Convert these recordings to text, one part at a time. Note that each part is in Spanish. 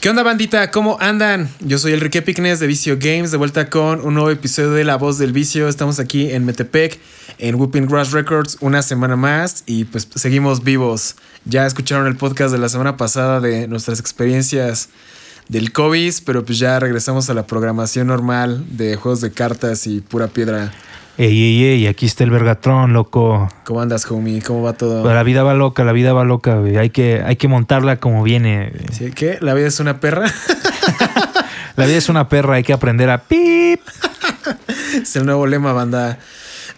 ¿Qué onda, bandita? ¿Cómo andan? Yo soy Enrique Picnes de Vicio Games, de vuelta con un nuevo episodio de La Voz del Vicio. Estamos aquí en Metepec, en Whooping Grass Records, una semana más y pues seguimos vivos. Ya escucharon el podcast de la semana pasada de nuestras experiencias del COVID, pero pues ya regresamos a la programación normal de juegos de cartas y pura piedra. Ey, ey, ey, aquí está el Vergatrón, loco. ¿Cómo andas, homie? ¿Cómo va todo? La vida va loca, la vida va loca, güey. Hay que, hay que montarla como viene. güey. ¿Sí? ¿Qué? ¿La vida es una perra? La vida es una perra, hay que aprender a pip. es el nuevo lema, banda.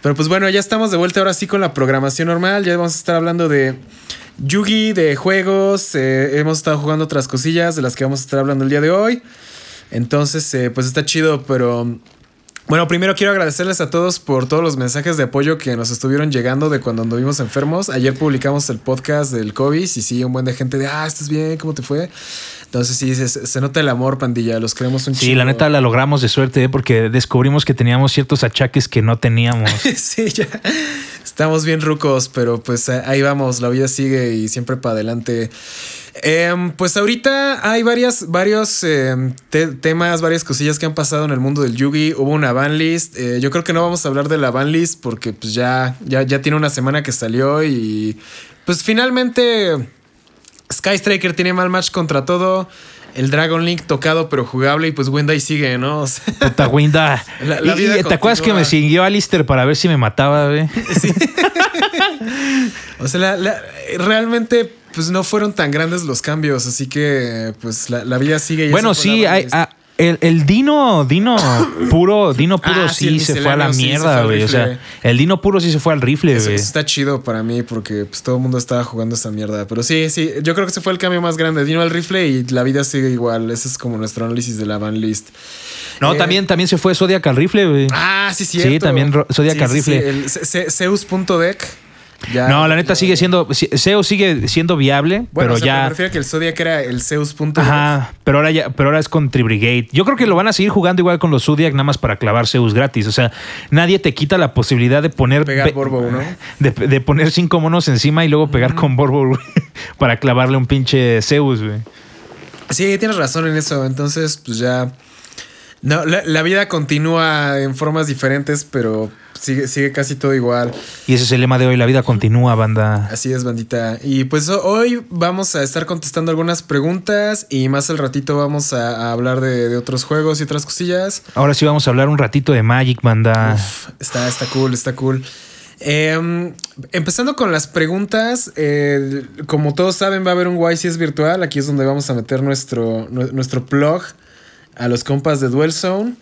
Pero pues bueno, ya estamos de vuelta ahora sí con la programación normal. Ya vamos a estar hablando de Yugi, de juegos. eh, hemos estado jugando otras cosillas de las que vamos a estar hablando el día de hoy. Entonces, eh, pues está chido, pero... Bueno, primero quiero agradecerles a todos por todos los mensajes de apoyo que nos estuvieron llegando de cuando anduvimos enfermos. Ayer publicamos el podcast del COVID y sí, un buen de gente de, ah, estás bien, ¿cómo te fue? Entonces sí, se, se nota el amor, pandilla, los queremos un Sí, chingo. la neta la logramos de suerte, ¿eh? porque descubrimos que teníamos ciertos achaques que no teníamos. sí, ya estamos bien rucos, pero pues eh, ahí vamos, la vida sigue y siempre para adelante. Em, pues ahorita hay varias, varios em, te- temas, varias cosillas que han pasado en el mundo del Yugi. Hubo una banlist. eh, yo creo que no vamos a hablar de la banlist porque pues ya, ya, ya tiene una semana que salió y pues finalmente Sky Striker tiene mal match contra todo. El Dragon Link tocado pero jugable y pues Wendai sigue, ¿no? O sea, Puta. La- la Y- vida y ¿Te acuerdas que me siguió Alistair para ver si me mataba, güey? O sea, la- la- realmente pues no fueron tan grandes los cambios, así que pues la, la vida sigue. y Bueno, sí, hay- el, el Dino, Dino puro, Dino puro Ah, sí, sí, se fue a la sí mierda, güey. O sea, el Dino puro sí se fue al rifle, güey. eso está chido para mí porque pues todo el mundo estaba jugando esa mierda. Pero sí, sí, yo creo que ese fue el cambio más grande. Dino al rifle y la vida sigue igual. Ese es como nuestro análisis de la van list. No, Eh, también, también se fue Zodiac al rifle, güey. Ah, sí, cierto. Sí, también Zodiac al rifle. el Zeus.deck. Ya- no, la neta ya- sigue siendo. Zeus sigue siendo viable, Bueno, pero o sea, ya. Me refiero a que el Zodiac era el Zeus.deck. Ajá, pero ahora ya, pero ahora es con Tribrigate. Yo creo que lo van a seguir jugando igual con los Zodiac, nada más para clavar Zeus gratis. O sea, nadie te quita la posibilidad de poner. Pegar Borbo, ¿no? De, de poner cinco monos encima y luego pegar con Borbo güey, para clavarle un pinche Zeus, güey. Sí, tienes razón en eso. Entonces, pues ya. No, la, la vida continúa en formas diferentes, pero sigue, sigue casi todo igual. Y ese es el lema de hoy: la vida continúa, banda. Así es, bandita. Y pues ho- hoy vamos a estar contestando algunas preguntas y más al ratito vamos a, a hablar de, de otros juegos y otras cosillas. Ahora sí vamos a hablar un ratito de Magic, banda. Uf, está, está cool, está cool. Em, empezando con las preguntas, eh, como todos saben, va a haber un YCS virtual. Aquí es donde vamos a meter nuestro, nu- nuestro plug a los compas de Duel Zone.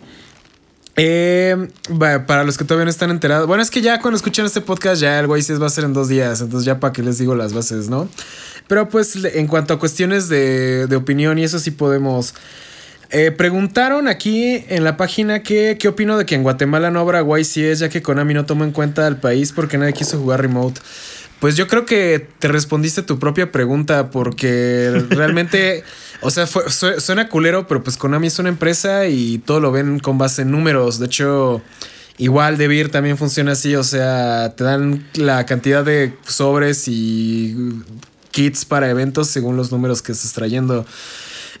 Va, para los que todavía no están enterados, bueno, es que ya cuando escuchen este podcast, ya el YCS va a ser en dos días. Entonces, ya para que les digo las bases, ¿no? Pero pues, en cuanto a cuestiones de, de opinión y eso sí podemos. Eh, preguntaron aquí en la página que, qué opino de que en Guatemala no habrá YCS ya que Konami no tomó en cuenta al país porque nadie quiso jugar remote. Pues yo creo que te respondiste tu propia pregunta porque realmente, o sea, fue- su- suena culero, pero pues Konami es una empresa y todo lo ven con base en números. De hecho, igual DeVir también funciona así, o sea, te dan la cantidad de sobres y kits para eventos según los números que estés trayendo.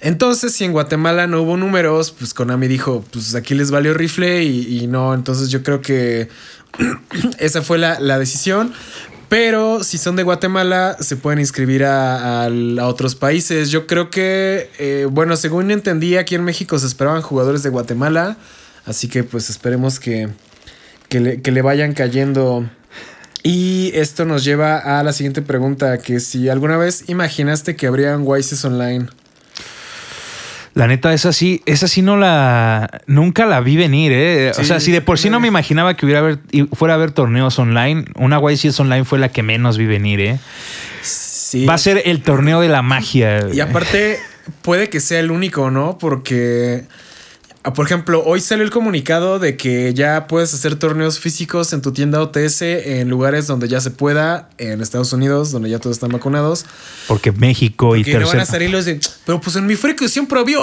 Entonces, si en Guatemala no hubo números, pues Konami dijo, pues aquí les valió rifle y, y no. Entonces yo creo que esa fue la, la decisión. Pero si son de Guatemala, se pueden inscribir a, a- a otros países. Yo creo que, eh, bueno, según entendí, aquí en México se esperaban jugadores de Guatemala. Así que pues esperemos que, que, le, que le vayan cayendo. Y esto nos lleva a la siguiente pregunta, que si alguna vez imaginaste que habría un YCS online. La neta, esa sí, esa sí no la. Nunca la vi venir, ¿eh? o sea, si de por sí no me imaginaba que hubiera haber, fuera a haber torneos online, una YCS online fue la que menos vi venir, ¿eh? Sí. Va a ser el torneo de la magia. Y aparte, puede que sea el único, ¿no? Porque, por ejemplo, hoy salió el comunicado de que ya puedes hacer torneos físicos en tu tienda OTS en lugares donde ya se pueda, en Estados Unidos, donde ya todos están vacunados. Porque México y Que no van a tercer. salir los de, pero pues en mi frecu siempre vio.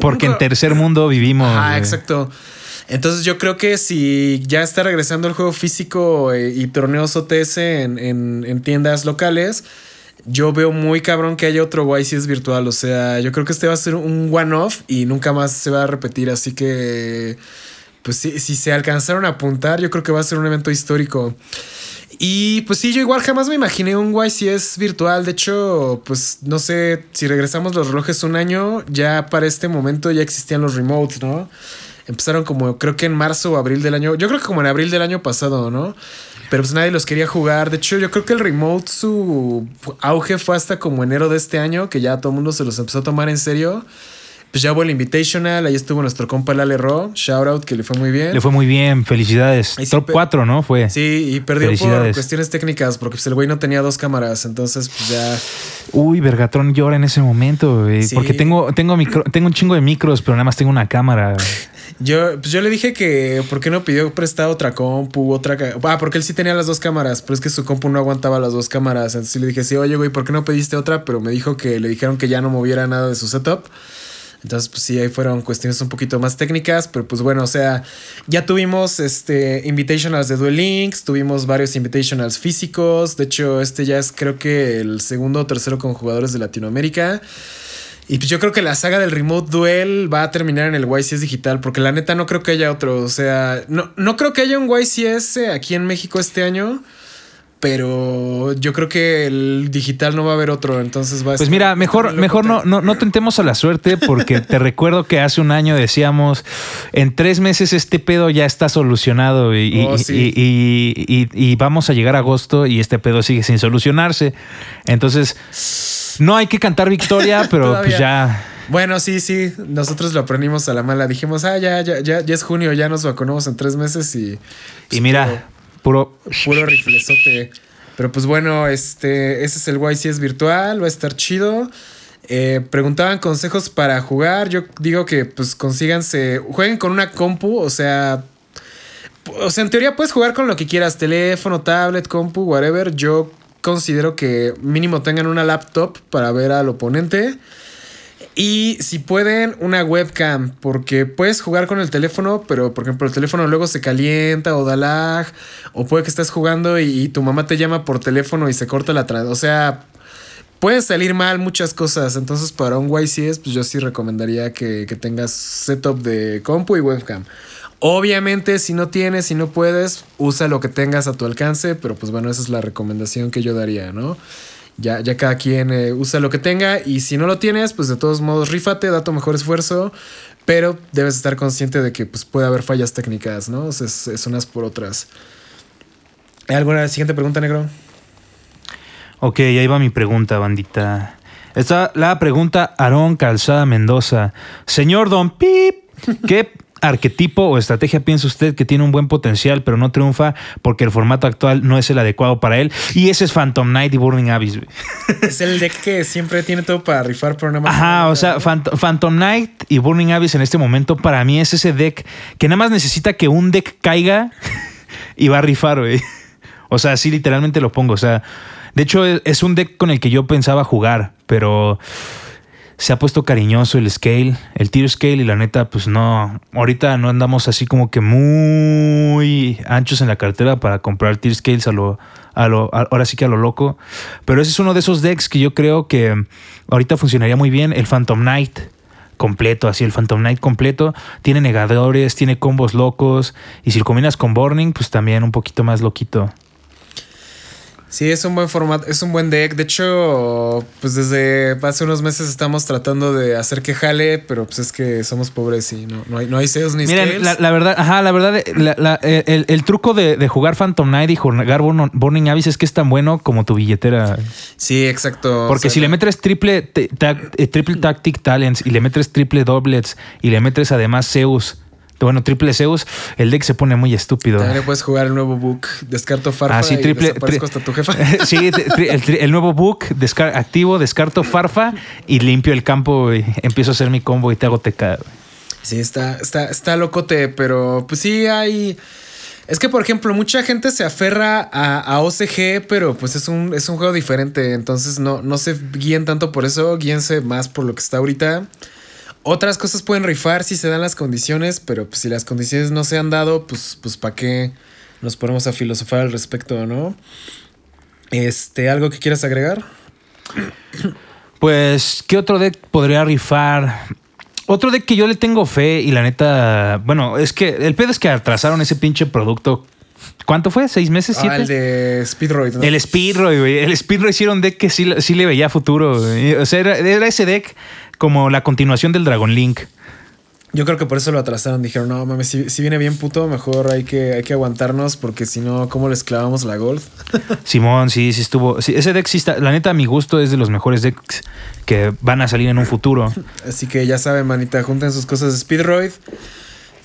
Porque en tercer mundo vivimos. Ah, eh. exacto. Entonces yo creo que si ya está regresando el juego físico eh, y torneos OTS en, en- en tiendas locales, yo veo muy cabrón que haya otro YCS virtual. O sea, yo creo que este va a ser un one-off y nunca más se va a repetir. Así que, pues si, si se alcanzaron a apuntar, yo creo que va a ser un evento histórico. Y pues sí, yo igual jamás me imaginé un YCS virtual. De hecho, pues no sé, si regresamos los relojes un año, ya para este momento ya existían los remotes, ¿no? Empezaron como creo que en marzo o abril del año. Yo creo que como en abril del año pasado, ¿no? Pero pues nadie los quería jugar. De hecho, yo creo que el remote, su auge fue hasta como enero de este año, que ya todo el mundo se los empezó a tomar en serio. Pues ya hubo el Invitational, ahí estuvo nuestro compa Lale Ro, shout out, que le fue muy bien. Le fue muy bien, felicidades. Sí Top pe- 4, ¿no? Fue. Sí, y perdió por cuestiones técnicas, porque pues, el güey no tenía dos cámaras, entonces pues ya... Uy, Vergatron llora en ese momento, güey. Sí. Porque tengo, tengo, micro- tengo un chingo de micros, pero nada más tengo una cámara. Yo, pues yo le dije que por qué no pidió prestado otra compu, otra... Ah, porque él sí tenía las dos cámaras, pero es que su compu no aguantaba las dos cámaras. Entonces le dije, sí, oye, güey, ¿por qué no pediste otra? Pero me dijo que le dijeron que ya no moviera nada de su setup. Entonces, pues sí, ahí fueron cuestiones un poquito más técnicas, pero pues bueno, o sea, ya tuvimos este invitationals de Duel Links, tuvimos varios invitationals físicos, de hecho, este ya es creo que el segundo o tercero con jugadores de Latinoamérica. Y pues yo creo que la saga del Remote Duel va a terminar en el YCS digital, porque la neta no creo que haya otro, o sea, no, no creo que haya un YCS aquí en México este año. Pero yo creo que el digital no va a haber otro, entonces va a Pues estar- mira, mejor, mejor no, no, no tentemos a la suerte porque te recuerdo que hace un año decíamos, en tres meses este pedo ya está solucionado y, y- Oh, y- y- y- y vamos a llegar a agosto y este pedo sigue sin solucionarse. Entonces, no hay que cantar victoria, pero pues ya... Bueno, sí, sí, nosotros lo aprendimos a la mala. Dijimos, ah, ya, ya, ya, ya es junio, ya nos vacunamos en tres meses y. Y mira, puro... Puro riflezote. Pero pues bueno, este, ese es el YCS virtual, va a estar chido. Eh, preguntaban consejos para jugar. Yo digo que pues consíganse, jueguen con una compu, o sea, o sea, en teoría puedes jugar con lo que quieras, teléfono, tablet, compu, whatever. Yo considero que mínimo tengan una laptop para ver al oponente. Y si pueden, una webcam, porque puedes jugar con el teléfono, pero por ejemplo el teléfono luego se calienta o da lag, o puede que estés jugando y, tu mamá te llama por teléfono y se corta la. O sea, pueden salir mal muchas cosas. Entonces, para un YCS, pues yo sí recomendaría que, que tengas setup de compu y webcam. Obviamente, si no tienes, si no puedes, usa lo que tengas a tu alcance, pero pues bueno, esa es la recomendación que yo daría, ¿no? Ya, ya cada quien eh, usa lo que tenga y si no lo tienes, pues de todos modos rífate, da tu mejor esfuerzo, pero debes estar consciente de que pues, puede haber fallas técnicas, ¿no? Es, es unas por otras. ¿Hay ¿Alguna siguiente pregunta, negro? Ok, ahí va mi pregunta, bandita. Está la pregunta Aarón Calzada Mendoza. Señor Don Pip, ¿qué arquetipo o estrategia piensa usted que tiene un buen potencial pero no triunfa porque el formato actual no es el adecuado para él? Y ese es Phantom Knight y Burning Abyss. Es el deck que siempre tiene todo para rifar, pero nada más. Ajá, o sea, Phant- Phantom Knight y Burning Abyss en este momento para mí es ese deck que nada más necesita que un deck caiga y va a rifar, güey. O sea, así literalmente lo pongo. O sea, de hecho es un deck con el que yo pensaba jugar, pero se ha puesto cariñoso el scale, el tier scale y la neta, pues no, ahorita no andamos así como que muy anchos en la cartera para comprar tier scales a lo, a lo, ahora sí que a lo loco. Pero ese es uno de esos decks que yo creo que ahorita funcionaría muy bien, el Phantom Knight completo, así el Phantom Knight completo, tiene negadores, tiene combos locos y si lo combinas con Burning, pues también un poquito más loquito. Sí, es un buen formato, es un buen deck. De hecho, pues desde hace unos meses estamos tratando de hacer que jale, pero pues es que somos pobres y no, no hay, no hay sales ni Miren, scales. la, la verdad, ajá, la verdad, la- la- el, el truco de, de jugar Phantom Knight y jugar Burn- Burning Abyss es que es tan bueno como tu billetera. Sí, exacto. Porque O sea, si le metes triple, eh, triple Tactic Talents y le metes triple Doublets y le metes además Zeus, bueno, triple Zeus, el deck se pone muy estúpido. También puedes jugar el nuevo book. Descarto Farfa Ah, sí, triple- tri- hasta tu jefa. sí, tri- el, tri- el nuevo book descar- activo, descarto Farfa y limpio el campo y empiezo a hacer mi combo y te hago TK. Sí, está, está, está locote, pero pues sí hay. Es que, por ejemplo, mucha gente se aferra a, a OCG, pero pues es un, es un juego diferente. Entonces no, no se guíen tanto por eso, guíense más por lo que está ahorita. Otras cosas pueden rifar si se dan las condiciones, pero pues si las condiciones no se han dado, pues, pues para qué nos ponemos a filosofar al respecto, ¿no? Este, ¿algo que quieras agregar? Pues, ¿qué otro deck podría rifar? Otro deck que yo le tengo fe y la neta, bueno, es que el pedo es que atrasaron ese pinche producto. ¿Cuánto fue? ¿Seis meses? ¿Siete? Ah, el de Speedroid, ¿no? El Speedroy, güey. El era un deck que sí, sí le veía futuro. O sea, era, era ese deck como la continuación del Dragon Link. Yo creo que por eso lo atrasaron. Dijeron, no mames, si, si viene bien puto, mejor hay que, hay que aguantarnos porque si no, ¿cómo les clavamos la gold? Simón, sí, sí estuvo. sí, ese deck sí está. La neta, a mi gusto, es de los mejores decks que van a salir en un futuro. Así que ya saben, manita, junten sus cosas de Speedroid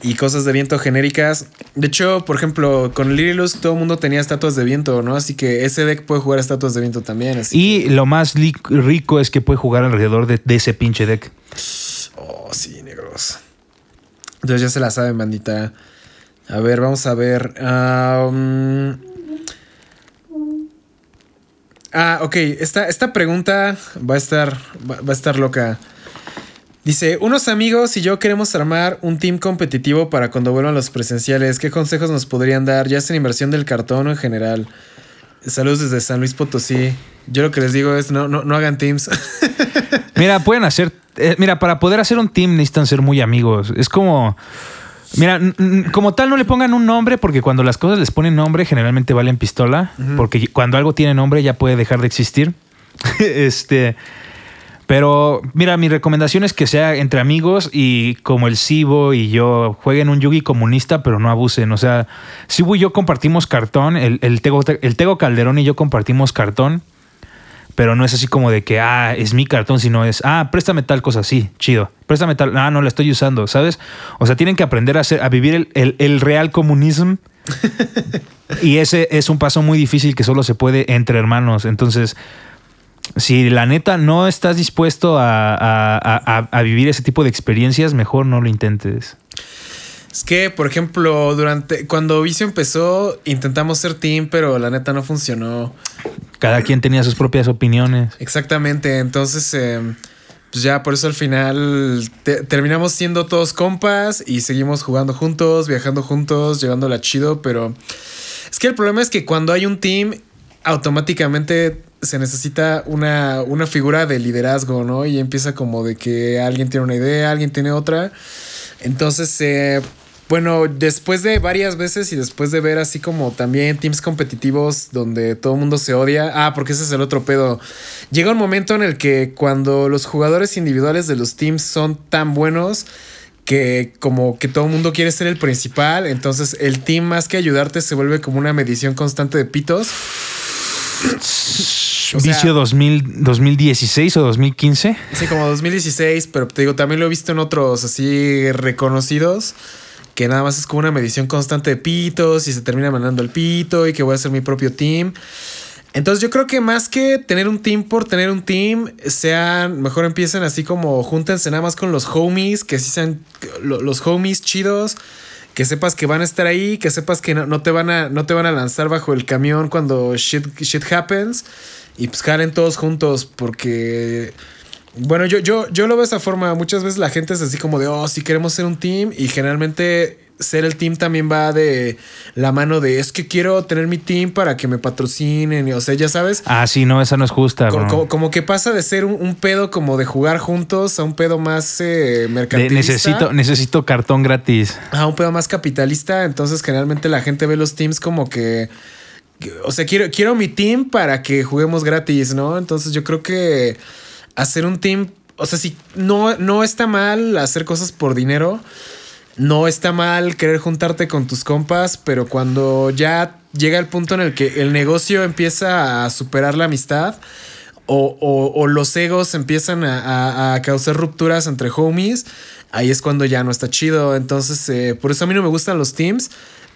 y cosas de viento genéricas. De hecho, por ejemplo, con Lirilus todo el mundo tenía estatuas de viento, ¿no? Así que ese deck puede jugar estatuas de viento también. Así Y lo más rico es que puede jugar alrededor de, de ese pinche deck. Oh, sí, negros. Entonces ya se la saben, bandita. A ver, vamos a ver. Ah, um, ah, ok. Esta, esta pregunta va a estar. Va, va a estar loca. Dice: Unos amigos y yo queremos armar un team competitivo para cuando vuelvan los presenciales. ¿Qué consejos nos podrían dar? Ya sea en inversión del cartón o en general. Saludos desde San Luis Potosí. Yo lo que les digo es: no, no, no hagan teams. Mira, pueden hacer. eh, mira, para poder hacer un team necesitan ser muy amigos. Es como. Mira, como tal no le pongan un nombre porque cuando las cosas les ponen nombre generalmente valen pistola. Porque cuando algo tiene nombre ya puede dejar de existir. este. Pero mira, mi recomendación es que sea entre amigos y como el Sibo y yo jueguen un Yugi comunista, pero no abusen. O sea, Sibo y yo compartimos cartón, el, el, Tego, el Tego Calderón y yo compartimos cartón, pero no es así como de que, ah, es mi cartón, sino es, ah, préstame tal cosa, sí, chido. Préstame tal, ah, no la estoy usando, ¿sabes? O sea, tienen que aprender a, hacer, a vivir el, el, el real comunismo. y ese es un paso muy difícil que solo se puede entre hermanos. Entonces, si la neta no estás dispuesto a, a- a- a vivir ese tipo de experiencias, mejor no lo intentes. Es que, por ejemplo, durante cuando Vicio empezó, intentamos ser team, pero la neta no funcionó. Cada quien tenía sus propias opiniones. Exactamente. Entonces, eh, pues ya por eso al final te- terminamos siendo todos compas y seguimos jugando juntos, viajando juntos, llevándola chido. Pero es que el problema es que cuando hay un team, automáticamente se necesita una, una figura de liderazgo, ¿no? Y empieza como de que alguien tiene una idea, alguien tiene otra. Entonces, eh, bueno, después de varias veces y después de ver así como también teams competitivos donde todo el mundo se odia, ah, porque ese es el otro pedo. Llega un momento en el que cuando los jugadores individuales de los teams son tan buenos que como que todo el mundo quiere ser el principal, entonces el team más que ayudarte se vuelve como una medición constante de pitos. O sea- Vicio 2000, 2016 o 2015. Sí, como 2016, pero te digo, también lo he visto en otros así reconocidos, que nada más es como una medición constante de pitos y se termina mandando el pito y que voy a hacer mi propio team. Entonces yo creo que más que tener un team por tener un team, sean, mejor empiecen así como júntense nada más con los homies, que sí sean lo- los homies chidos, que sepas que van a estar ahí, que sepas que no, no te van a, no te van a lanzar bajo el camión cuando shit, shit happens. Y pues jalen todos juntos porque... Bueno, yo, yo, yo lo veo de esa forma. Muchas veces la gente es así como de, oh, si queremos ser un team. Y generalmente ser el team también va de la mano de, es que quiero tener mi team para que me patrocinen. Y, o sea, ya sabes. Ah, sí, no, esa no es justa. co-. Como, que pasa de ser un, un pedo como de jugar juntos a un pedo más eh, De- mercantilista. necesito, necesito cartón gratis. a un pedo más capitalista. Entonces, generalmente la gente ve los teams como que o sea, quiero, quiero mi team para que juguemos gratis, ¿no? Entonces yo creo que hacer un team, o sea, si no, no está mal hacer cosas por dinero, no está mal querer juntarte con tus compas, pero cuando ya llega el punto en el que el negocio empieza a superar la amistad, o, los egos empiezan a, causar rupturas entre homies, ahí es cuando ya no está chido. Entonces, eh, por eso a mí no me gustan los teams.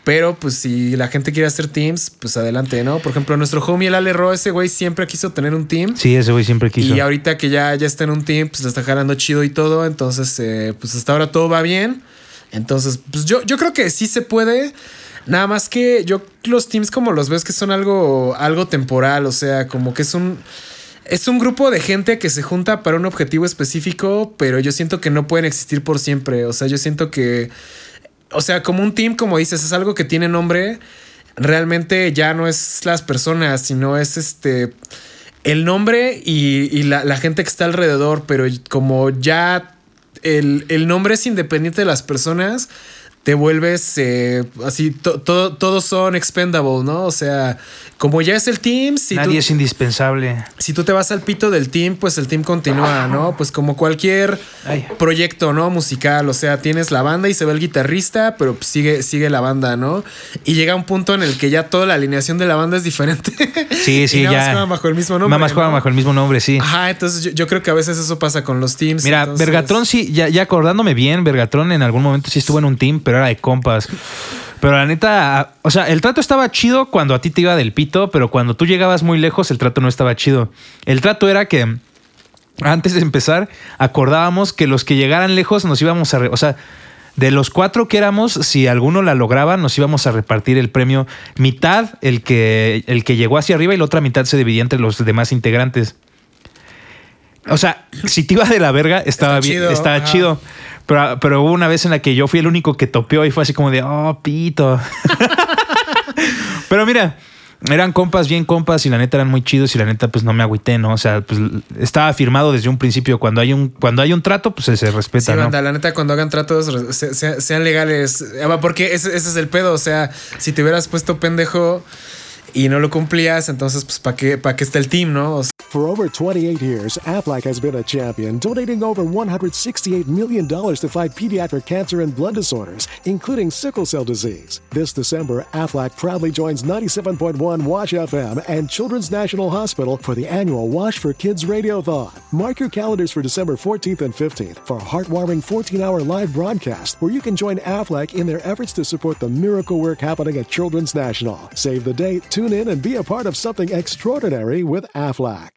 Pero pues si la gente quiere hacer teams, pues adelante, ¿no? Por ejemplo, nuestro homie el Ale Ro, ese güey siempre quiso tener un team. Sí, ese güey siempre quiso. Y ahorita que ya, ya está en un team, pues le está jalando chido y todo. Entonces, eh, pues hasta ahora todo va bien. Entonces, pues yo, yo creo que sí se puede. Nada más que yo los teams como los ves que son algo, algo temporal. O sea, como que es un... Es un grupo de gente que se junta para un objetivo específico, pero yo siento que no pueden existir por siempre. O sea, yo siento que o sea, como un team, como dices, es algo que tiene nombre. Realmente ya no es las personas, sino es este el nombre y, la, gente que está alrededor. Pero como ya el, el nombre es independiente de las personas, te vuelves eh, así, todos son expendable, ¿no? O sea, como ya es el team, si nadie es indispensable. Si tú te vas al pito del team, pues el team continúa, ¿no? Pues como cualquier proyecto, ¿no? Musical, o sea, tienes la banda y se ve el guitarrista, pero sigue, sigue la banda, ¿no? Y llega un punto en el que ya toda la alineación de la banda es diferente. Sí, sí, y nada ya. Más juegan bajo el mismo nombre. Nada más juegan bajo el mismo nombre, sí. Ajá, entonces yo, creo que a veces eso pasa con los teams. Mira, Vergatron sí, ya, ya acordándome bien, Vergatron en algún momento sí estuvo en un team, pero de compas. Pero la neta, o sea, el trato estaba chido cuando a ti te iba del pito, pero cuando tú llegabas muy lejos, el trato no estaba chido. El trato era que antes de empezar, acordábamos que los que llegaran lejos nos íbamos a. o sea, de los cuatro que éramos, si alguno la lograba, nos íbamos a repartir el premio. Mitad el que, el que llegó hacia arriba y la otra mitad se dividía entre los demás integrantes. O sea, si te iba de la verga, estaba bien, estaba chido. Pero, hubo una vez en la que yo fui el único que topeó y fue así como de, oh, pito. pero mira, eran compas, bien compas, y la neta eran muy chidos, y la neta, pues no me agüité, ¿no? O sea, pues estaba firmado desde un principio. Cuando hay un, cuando hay un trato, pues se, respeta. Sí, la neta, cuando hagan tratos, sean legales. Porque ese, ese es el pedo. O sea, si te hubieras puesto pendejo y no lo cumplías, entonces, pues, ¿para qué, qué está el team, no? For over 28 years, Aflac has been a champion, donating over $168 million to fight pediatric cancer and blood disorders, including sickle cell disease. This December, Aflac proudly joins 97.1 Wash FM and Children's National Hospital for the annual Wash for Kids Radiothon. Mark your calendars for December 14th and 15th for a heartwarming 14-hour live broadcast where you can join Aflac in their efforts to support the miracle work happening at Children's National. Save the date, tune in, and be a part of something extraordinary with Aflac.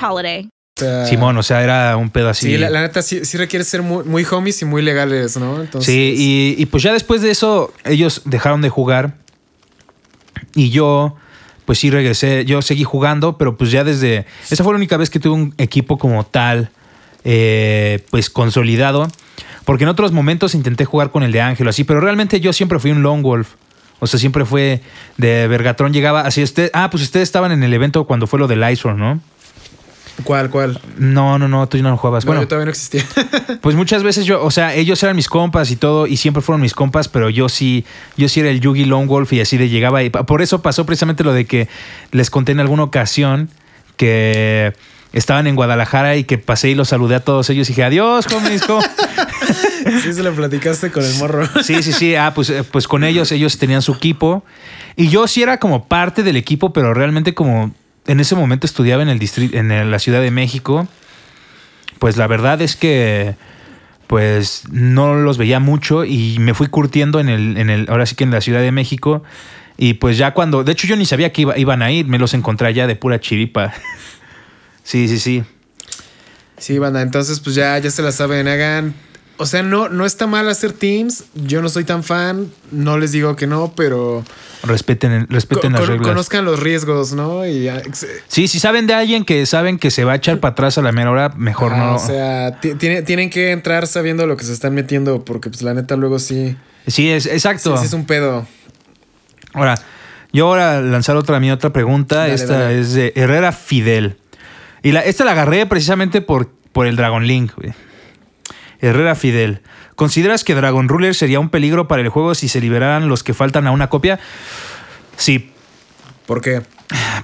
holiday. Simón, o sea, era un pedo así. Sí, la, neta sí, requiere ser muy, muy, homies y muy legales, ¿no? Entonces... Sí, y, pues ya después de eso, ellos dejaron de jugar. Y yo, pues sí regresé. Yo seguí jugando, pero pues ya desde. Esa fue la única vez que tuve un equipo como tal, eh, pues consolidado. Porque en otros momentos intenté jugar con el de Ángel, así, pero realmente yo siempre fui un Long Wolf. O sea, siempre fue de Vergatron llegaba así. Usted, ah, pues ustedes estaban en el evento cuando fue lo de Lysol, ¿no? ¿Cuál, cuál? No, no, no, tú no lo jugabas. bueno, yo todavía no existía. pues muchas veces yo, o sea, ellos eran mis compas y todo, y siempre fueron mis compas, pero yo sí, yo sí era el Yugi Lone Wolf y así de llegaba. Y por eso pasó precisamente lo de que les conté en alguna ocasión que estaban en Guadalajara y que pasé y los saludé a todos ellos y dije, adiós, homies. sí, se lo platicaste con el morro. sí, sí, sí. Ah, pues, eh, pues con ellos, ellos tenían su equipo. Y yo sí era como parte del equipo, pero realmente como en ese momento estudiaba en el distrito, en la Ciudad de México, pues la verdad es que pues no los veía mucho y me fui curtiendo en el, en el, ahora sí que en la Ciudad de México. Y pues ya cuando, de hecho yo ni sabía que iban a ir, me los encontré allá de pura chiripa. sí, sí, sí. Sí, banda, entonces pues ya, ya se la saben, hagan O sea, no, no está mal hacer teams. Yo no soy tan fan. No les digo que no, pero. Respeten, respeten las reglas. conozcan los riesgos, ¿no? Y ya, Sí, si saben de alguien que saben que se va a echar para atrás a la mera hora, mejor ajá, no. O sea, ti- tiene- tienen que entrar sabiendo lo que se están metiendo, porque, pues, la neta, luego sí. sí, es Sí, exacto. sí es un pedo. Ahora, yo ahora lanzar otra mi otra pregunta. Dale, esta dale. es de Herrera Fidel. Y la, esta la agarré precisamente por, por el Dragon Link, güey. Herrera Fidel. ¿Consideras que Dragon Ruler sería un peligro para el juego si se liberaran los que faltan a una copia? Sí, ¿Por qué?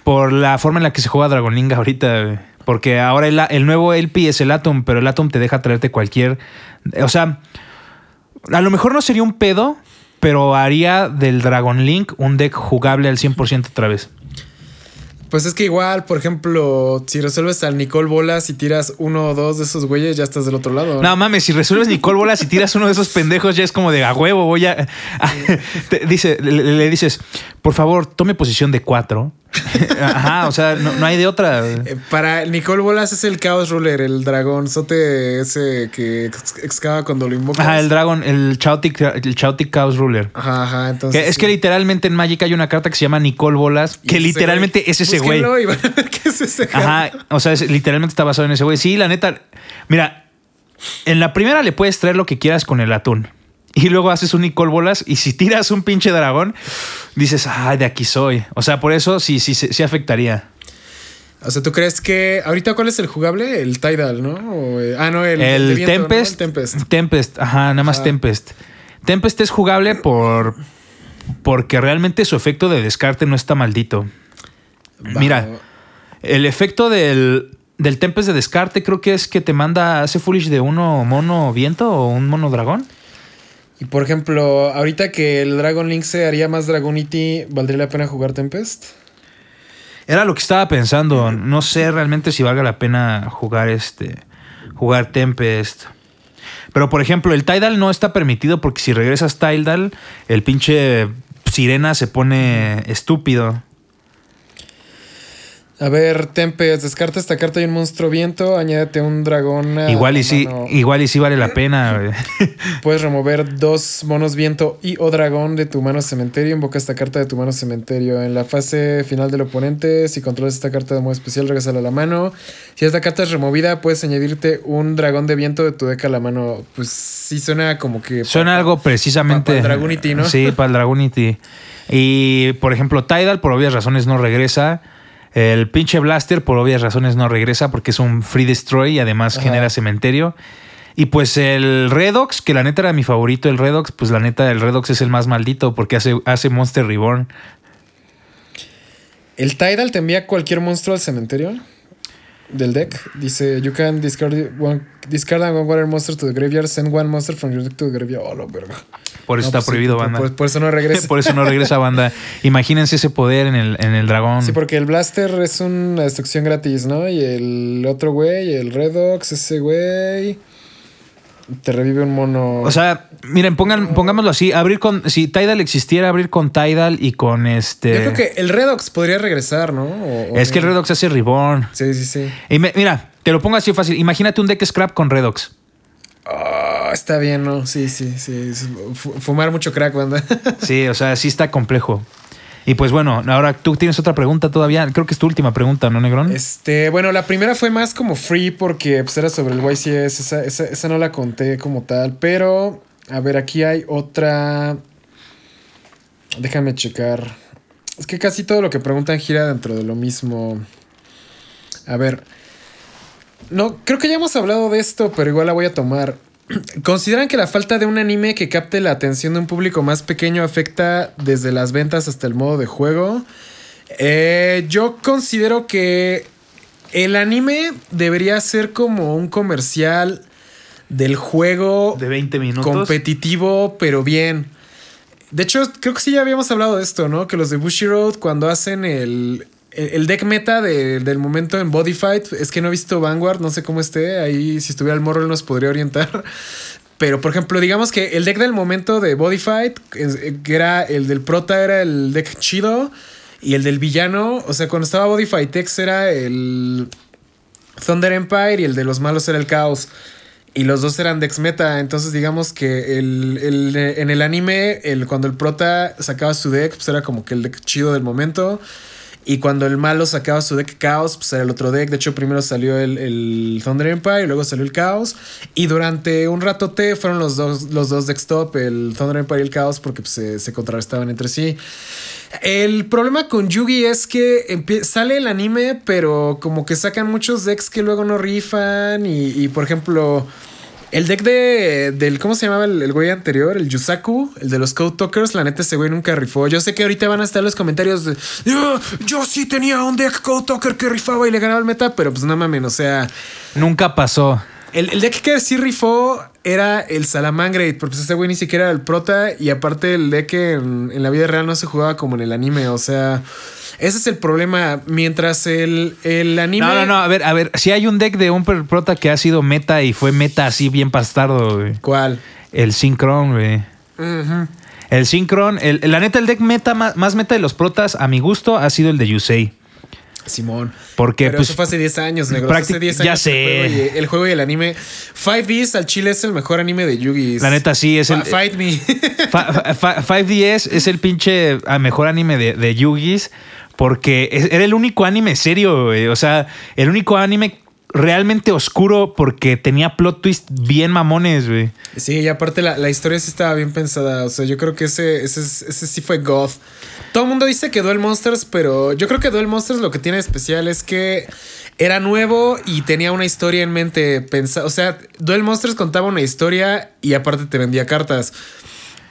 por la forma en la que se juega Dragon Link ahorita. Porque ahora el, el nuevo LP es el Atom, pero el Atom te deja traerte cualquier. O sea, a lo mejor no sería un pedo, pero haría del Dragon Link un deck jugable al 100% otra vez. Pues es que igual, por ejemplo, si resuelves al Nicole Bolas y tiras uno o dos de esos güeyes, ya estás del otro lado. No mames, si resuelves Nicole Bolas y tiras uno de esos pendejos, ya es como de a huevo, voy a. Te dice, le, le dices, por favor, tome posición de cuatro. Ajá, o sea, no, no hay de otra. Eh, Para Nicole Bolas es el Chaos Ruler, el dragón sote ese que ex- excava cuando lo invocas. Ajá, el Dragon, el Chaotic, el Chaotic Chaos Ruler. Ajá, ajá, entonces. Que es que literalmente en Magic hay una carta que se llama Nicole Bolas, que literalmente güey. es ese güey. Búsquenlo y van a ver qué es ese Ajá, o sea, es- literalmente está basado en ese güey. Sí, la neta. Mira, en la primera le puedes traer lo que quieras con el atún. Y luego haces un Nicole Bolas y si tiras un pinche dragón, dices, ay, de aquí soy. O sea, por eso sí, sí, sí, sí afectaría. O sea, ¿tú crees que. Ahorita, ¿cuál es el jugable? El Tidal, ¿no? O, eh, ah, no, el, El, de viento, ¿no? Tempest, El Tempest. Tempest, ajá, nada más Ajá. Tempest. Tempest es jugable por porque realmente su efecto de descarte no está maldito. Mira, el efecto del, del Tempest de descarte creo que es que te manda, hace foolish de uno mono viento o un mono dragón. Y por ejemplo, ahorita que el Dragon Link se haría más Dragonity, ¿valdría la pena jugar Tempest? Era lo que estaba pensando. No sé realmente si valga la pena jugar este. Jugar Tempest. Pero por ejemplo, el Tidal no está permitido porque si regresas Tidal, el pinche sirena se pone estúpido. A ver, Tempest, descarta esta carta y un monstruo viento, añádete un dragón. a Igual y sí, igual y sí vale la pena. Puedes remover dos monos viento y o dragón de tu mano cementerio. Invoca esta carta de tu mano cementerio. En la fase final del oponente, si controlas esta carta de modo especial, regresala a la mano. Si esta carta es removida, puedes añadirte un dragón de viento de tu deck a la mano. Pues sí suena como que. Suena algo precisamente. Pa- pa' el Dragonity, ¿no? Sí, para el Dragonity. Y por ejemplo, Tidal, por obvias razones, no regresa. El pinche Blaster, por obvias razones, no regresa porque es un free destroy y además Ajá. genera cementerio. Y pues el Redox, que la neta era mi favorito, el Redox, pues la neta, el Redox es el más maldito porque hace, hace Monster Reborn. El Tidal te envía cualquier monstruo al cementerio del deck. Dice: You can discard one, discard one water monster to the graveyard, send one monster from your deck to the graveyard. Oh, verga. Por eso No, está pues prohibido, banda. Por, por eso no regresa. Por eso no regresa banda. Imagínense ese poder en el, en el dragón. Sí, porque el Blaster es una destrucción gratis, ¿no? Y el otro güey, el Redox, ese güey. Te revive un mono. O sea, miren, pongan, pongámoslo así, abrir con, si Tidal existiera, abrir con Tidal y con este... Yo creo que el Redox podría regresar, ¿no? O- o Es que el. Redox hace Reborn. Sí, sí, sí. Y me- mira, te lo pongo así fácil. Imagínate un deck scrap con Redox. Ah, está bien, ¿no? Sí, sí, sí. Fumar mucho crack, banda. Sí, o sea, sí está complejo. Y pues bueno, ahora tú tienes otra pregunta todavía. Creo que es tu última pregunta, ¿no, Negrón? Este, bueno, la primera fue más como free porque pues, era sobre el YCS. Esa, esa, esa no la conté como tal. Pero, a ver, aquí hay otra. Déjame checar. Es que casi todo lo que preguntan gira dentro de lo mismo. A ver. No, creo que ya hemos hablado de esto, pero igual la voy a tomar. ¿Consideran que la falta de un anime que capte la atención de un público más pequeño afecta desde las ventas hasta el modo de juego? Eh, yo considero que el anime debería ser como un comercial del juego De 20 minutos. competitivo, pero bien. De hecho, creo que sí ya habíamos hablado de esto, ¿no? Que los de Bushiroad, cuando hacen el, el deck meta de- del momento en Body Fight, es que no he visto Vanguard, no sé cómo esté. Ahí, si estuviera el morro, nos podría orientar. Pero, por ejemplo, digamos que el deck del momento de Body Fight, que era el del prota, era el deck chido. Y el del villano, o sea, cuando estaba Body Fight X era el Thunder Empire y el de los malos era el Caos. Y los dos eran Dex Meta. Entonces, digamos que el, el- en el anime, el, cuando el prota sacaba su deck, pues era como que el deck chido del momento. Y cuando el malo sacaba su deck Chaos, pues era el otro deck. De hecho, primero salió el, el Thunder Empire luego salió el Chaos. Y durante un rato T fueron los dos, los dos decks top, el Thunder Empire y el Chaos, porque pues, se, contrarrestaban entre sí. El problema con Yugi es que sale el anime, pero como que sacan muchos decks que luego no rifan. Y, y, por ejemplo, el deck de, del. ¿Cómo se llamaba el, el güey anterior? El Yusaku, el de los Code Talkers. La neta, ese güey nunca rifó. Yo sé que ahorita van a estar los comentarios de. "Ah, yo sí tenía un deck Code Talker que rifaba y le ganaba el meta, pero pues no mamen, o sea. Nunca pasó. El, el deck que sí rifó era el Salamangreat, porque ese güey ni siquiera era el prota. Y aparte, el deck en, en la vida real no se jugaba como en el anime. O sea, ese es el problema. Mientras el, el anime. No, no, no. A ver, a ver. Si hay un deck de un prota que ha sido meta y fue meta así bien pastardo, güey. ¿Cuál? El Synchron, güey. El Synchron. El, la neta, el deck meta más, más meta de los protas, a mi gusto, ha sido el de Yusei. Simón. Porque, Pero pues, eso fue hace 10 años, negro. Hace 10 ya años sé. El juego, y, el juego y el anime. 5Ds al chile es el mejor anime de Yugi. La neta, sí, es el- Fight Me. Fa- 5DS es el pinche ah, mejor anime de, de Yugis porque era el único anime serio, güey. O sea, el único anime realmente oscuro porque tenía plot twist bien mamones, güey. Sí, y aparte la, la historia sí estaba bien pensada. O sea, yo creo que ese, ese, ese sí fue goth. Todo el mundo dice que Duel Monsters, pero yo creo que Duel Monsters lo que tiene especial es que era nuevo y tenía una historia en mente pensada. O sea, Duel Monsters contaba una historia y aparte te vendía cartas.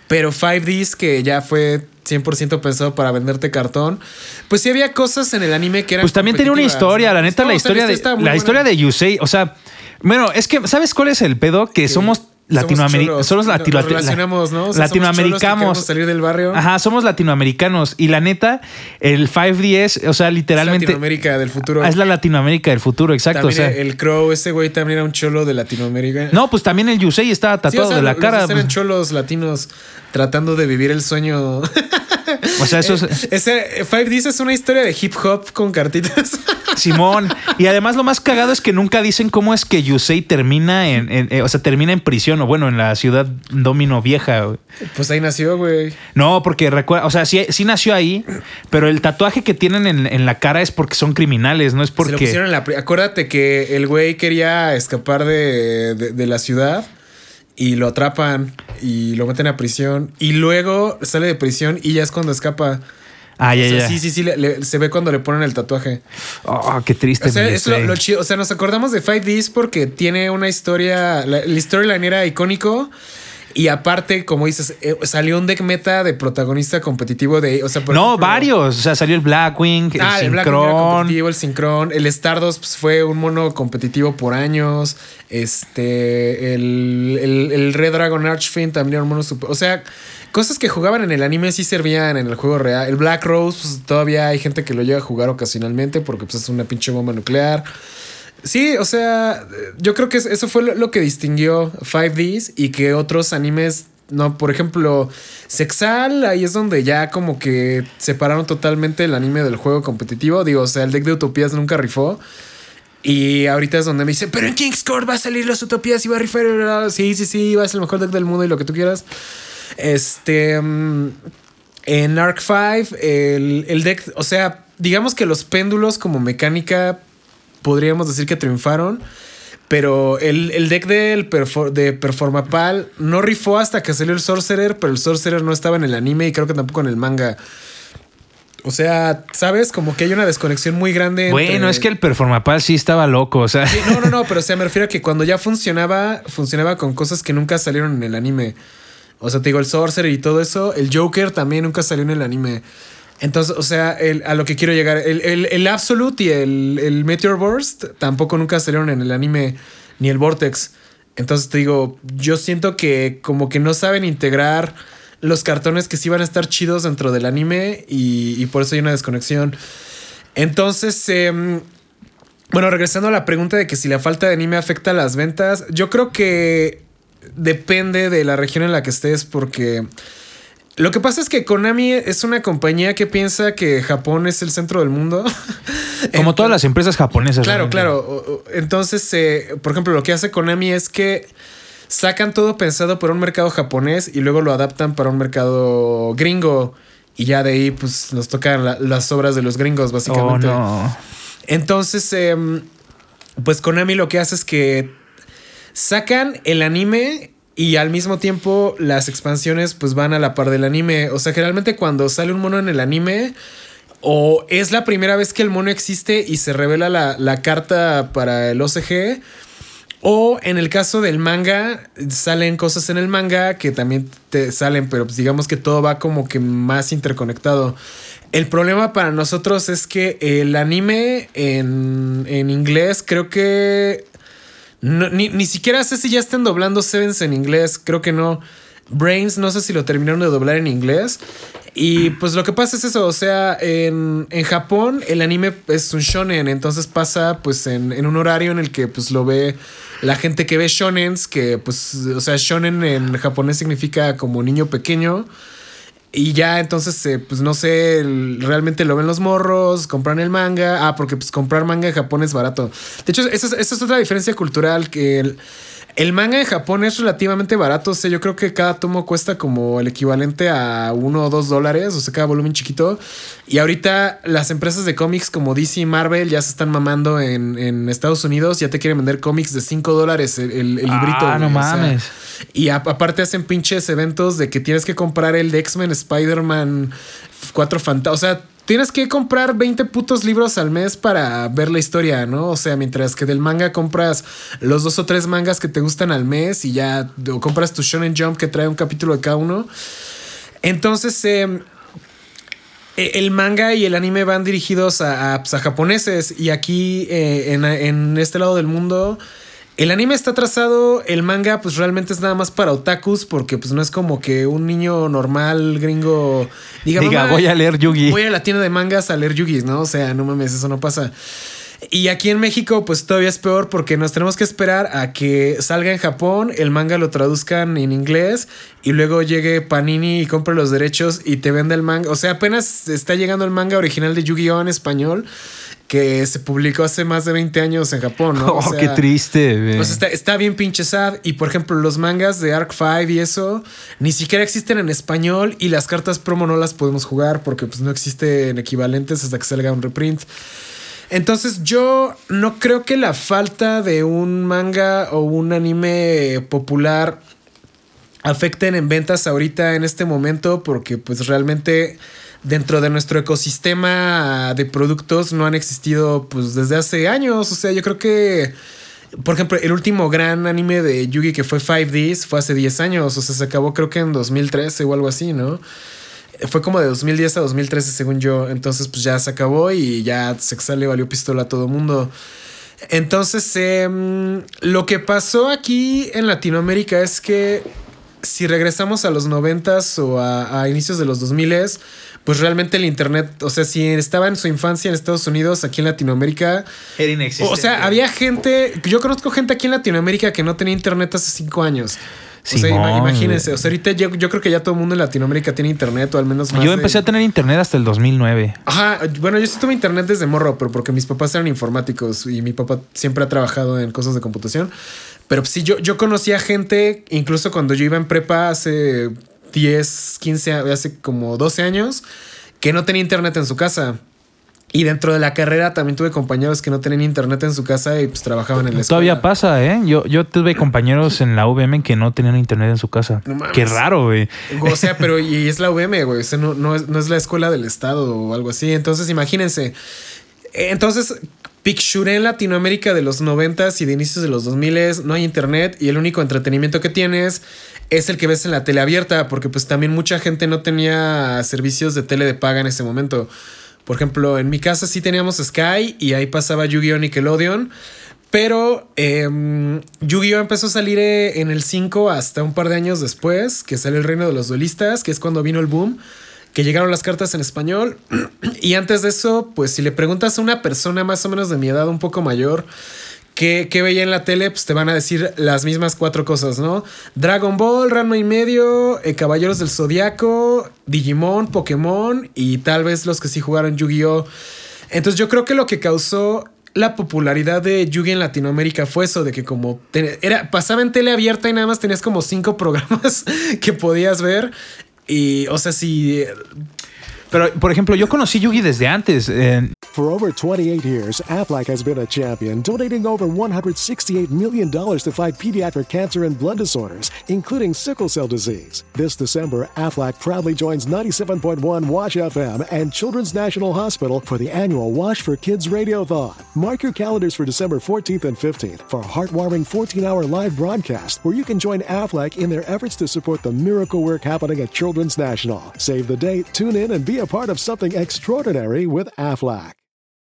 Pero 5Ds, que ya fue 100% pensado para venderte cartón, pues sí había cosas en el anime que eran. Pues también tenía una historia, la neta, No, la historia de la buena. historia de Yusei, o sea, bueno, es que ¿sabes cuál es el pedo? Que somos latinoamericanos, somos Nos latino- relacionamos, ¿no? O sea, latinoamericanos. salir del barrio. Ajá, somos latinoamericanos y la neta, el 5DS, o sea, Es literalmente Latinoamérica del futuro. Ah, es la Latinoamérica del futuro, exacto, También o sea, el Crow, ese güey también era un cholo de Latinoamérica. No, pues también el Yusei estaba Sí, tatuado o sea, de la los cara. eran pues. cholos latinos tratando de vivir el sueño. o sea, eso es Ese 5Ds es una historia de hip hop con cartitas. Simón. Y además lo más cagado es que nunca dicen cómo es que Yusei termina en, en- eh, o sea, termina en prisión o bueno, en la ciudad Domino Vieja. güey. pues ahí nació, güey. No, porque recuerda, o sea, sí, sí nació ahí, pero el tatuaje que tienen en, en la cara es porque son criminales, no es Se lo porque... pusieron en la. Acuérdate que el güey quería escapar de, de- de la ciudad y lo atrapan y lo meten a prisión y luego sale de prisión y ya es cuando escapa. Ah, ya, O sea, ya. Sí, sí, sí, le- le- se ve cuando le ponen el tatuaje. Oh, qué triste. O sea, es lo, chido. O sea, nos acordamos de 5Ds porque tiene una historia. La, storyline era icónico. Y aparte, como dices, eh, salió un deck meta de protagonista competitivo de. O sea, por no, ejemplo- varios. O sea, salió el Blackwing, el Ah, el Black Widow era competitivo, el Syncron. El Stardust pues, fue un mono competitivo por años. Este. El, el, el Red Dragon Archfiend también era un mono super. O sea, cosas que jugaban en el anime sí servían en el juego real. El Black Rose, pues todavía hay gente que lo llega a jugar ocasionalmente porque pues, es una pinche bomba nuclear. Sí, o sea, yo creo que eso fue lo, que distinguió 5Ds y que otros animes, no, por ejemplo, Sexal, ahí es donde ya como que separaron totalmente el anime del juego competitivo. Digo, o sea, el deck de Utopías nunca rifó. Y ahorita es donde me dice, pero en King's Court va a salir las Utopías y va a rifar. Sí, sí, sí, va a ser el mejor deck del mundo y lo que tú quieras. Este. mm, en Arc 5, el, el deck, o sea, digamos que los péndulos como mecánica podríamos decir que triunfaron. Pero el, el deck del perfor- de Performapal no rifó hasta que salió el Sorcerer, pero el Sorcerer no estaba en el anime y creo que tampoco en el manga. O sea, ¿sabes? Como que hay una desconexión muy grande. Bueno, entre- es que el Performapal sí estaba loco. O sea, Sí, no, no, no, pero o sea, me refiero a que cuando ya funcionaba, funcionaba con cosas que nunca salieron en el anime. O sea, te digo, el Sorcerer y todo eso, el Joker también nunca salió en el anime. Entonces, o sea, el- a lo que quiero llegar, el, el- el Absolute y el, Meteor Burst tampoco nunca salieron en el anime, ni el Vortex. Entonces te digo, yo siento que como que no saben integrar los cartones que sí van a estar chidos dentro del anime y, y por eso hay una desconexión. Entonces, em, bueno, regresando a la pregunta de que si la falta de anime afecta las ventas, yo creo que depende de la región en la que estés porque Lo que pasa es que Konami es una compañía que piensa que Japón es el centro del mundo. Como todas las empresas japonesas. Claro, realmente. claro. Entonces, eh, por ejemplo, lo que hace Konami es que sacan todo pensado para un mercado japonés y luego lo adaptan para un mercado gringo. Y ya de ahí, pues, nos tocan la- las obras de los gringos, Oh, básicamente. no. Entonces, em, pues Konami lo que hace es que sacan el anime y al mismo tiempo las expansiones pues van a la par del anime. O sea, generalmente cuando sale un mono en el anime o es la primera vez que el mono existe y se revela la, la carta para el OCG. O en el caso del manga, salen cosas en el manga que también te salen, pero pues digamos que todo va como que más interconectado. El problema para nosotros es que el anime en, en inglés creo que... no- ni, ni siquiera sé si ya están doblando Sevens en inglés, creo que no. Brains, no sé si lo terminaron de doblar en inglés. Y pues lo que pasa es eso, o sea, en, en Japón el anime es un shonen, entonces pasa pues en, en un horario en el que pues lo ve la gente que ve shonens, que pues, o sea, shonen en japonés significa como niño pequeño. Y ya entonces, eh, pues no sé, realmente lo ven los morros, compran el manga. Ah, porque pues comprar manga en Japón es barato. De hecho, esa es, esa es otra diferencia cultural, que el, el manga en Japón es relativamente barato. O sea, yo creo que cada tomo cuesta como el equivalente a uno o dos dólares, o sea, cada volumen chiquito. Y ahorita las empresas de cómics como DC y Marvel ya se están mamando en, en Estados Unidos, ya te quieren vender cómics de 5 dólares el, el- el librito. Ah, no güey, o sea, mames. y a- aparte hacen pinches eventos de que tienes que comprar el de X-Men, Spider-Man, Cuatro Fantasmas. O sea, tienes que comprar 20 putos libros al mes para ver la historia, ¿no? O sea, mientras que del manga compras los dos o tres mangas que te gustan al mes y ya o compras tu Shonen Jump que trae un capítulo de cada uno. Entonces, em, e- el manga y el anime van dirigidos a, a, japoneses y aquí eh, en, en este lado del mundo el anime está trazado, el manga pues realmente es nada más para otakus porque pues no es como que un niño normal gringo diga, Diga, "Mamá, voy a leer Yugi. Voy a la tienda de mangas a leer Yugis, ¿no? O sea, no mames, eso no pasa. Y aquí en México, pues todavía es peor porque nos tenemos que esperar a que salga en Japón, el manga lo traduzcan en inglés y luego llegue Panini y compre los derechos y te vende el manga. O sea, apenas está llegando el manga original de Yu-Gi-Oh! en español que se publicó hace más de 20 años en Japón, ¿no? O Oh, sea, qué triste. güey. o sea, está, está bien pinche sad. Y por ejemplo, los mangas de Arc 5 y eso ni siquiera existen en español y las cartas promo no las podemos jugar porque pues no existen equivalentes hasta que salga un reprint. Entonces yo no creo que la falta de un manga o un anime popular afecten en ventas ahorita en este momento porque pues realmente dentro de nuestro ecosistema de productos no han existido pues desde hace años. O sea, yo creo que, por ejemplo, el último gran anime de Yugi que fue 5Ds fue hace 10 años. O sea, se acabó creo que en 2013 o algo así, ¿no? Fue como de 2010 a 2013 según yo. Entonces pues ya se acabó y ya Sexal le valió pistola a todo mundo. Entonces, em, lo que pasó aquí en Latinoamérica es que si regresamos a los 90s o a, a inicios de los 2000s, pues realmente el Internet, o sea, si estaba en su infancia en Estados Unidos, aquí en Latinoamérica, Era inexistente. o sea, había gente, yo conozco gente aquí en Latinoamérica que no tenía Internet hace cinco años. O sea, Simón, imagínense, o sea, ahorita yo, yo creo que ya todo el mundo en Latinoamérica tiene Internet o al menos más Yo de- empecé a tener internet hasta el 2009. Ajá, bueno, yo sí tuve internet desde morro, pero porque mis papás eran informáticos y mi papá siempre ha trabajado en cosas de computación. Pero sí, yo, yo conocía gente, incluso cuando yo iba en prepa hace 10, 15, a- hace como 12 años, que no tenía internet en su casa. Y dentro de la carrera también tuve compañeros que no tenían internet en su casa y pues trabajaban en la escuela. Todavía pasa, ¿eh? Yo, yo tuve compañeros en la UVM que no tenían internet en su casa. No mames. Qué raro, güey. O sea, pero y es la UVM, güey. O sea, no, no es, no es la escuela del estado o algo así. Entonces, imagínense. Entonces, picture en Latinoamérica de los 90s y de inicios de los 2000s no hay internet y el único entretenimiento que tienes es el que ves en la tele abierta, porque pues también mucha gente no tenía servicios de tele de paga en ese momento. Por ejemplo, en mi casa sí teníamos Sky y ahí pasaba Yu-Gi-Oh! Nickelodeon. Pero em, Yu-Gi-Oh! empezó a salir eh, en el 5 hasta un par de años después, que salió el Reino de los Duelistas, que es cuando vino el boom, que llegaron las cartas en español. Y antes de eso, pues si le preguntas a una persona más o menos de mi edad, un poco mayor, ¿qué, qué veía en la tele? Pues te van a decir las mismas cuatro cosas, ¿no? Dragon Ball, Ranma y medio, eh, Caballeros del Zodiaco, Digimon, Pokémon y tal vez los que sí jugaron Yu-Gi-Oh! Entonces yo creo que lo que causó la popularidad de Yugi en Latinoamérica fue eso, de que como era, pasaba en tele abierta y nada más tenías como cinco programas que podías ver. Y, o sea, si Pero, por ejemplo, yo conocí Yugi desde antes. Eh, For over 28 years, Aflac has been a champion, donating over $168 million to fight pediatric cancer and blood disorders, including sickle cell disease. This December, Aflac proudly joins 97.1 Wash FM and Children's National Hospital for the annual Wash for Kids Radiothon. Mark your calendars for December 14th and 15th for a heartwarming 14 hour live broadcast where you can join Aflac in their efforts to support the miracle work happening at Children's National. Save the date, tune in, and be a part of something extraordinary with Aflac.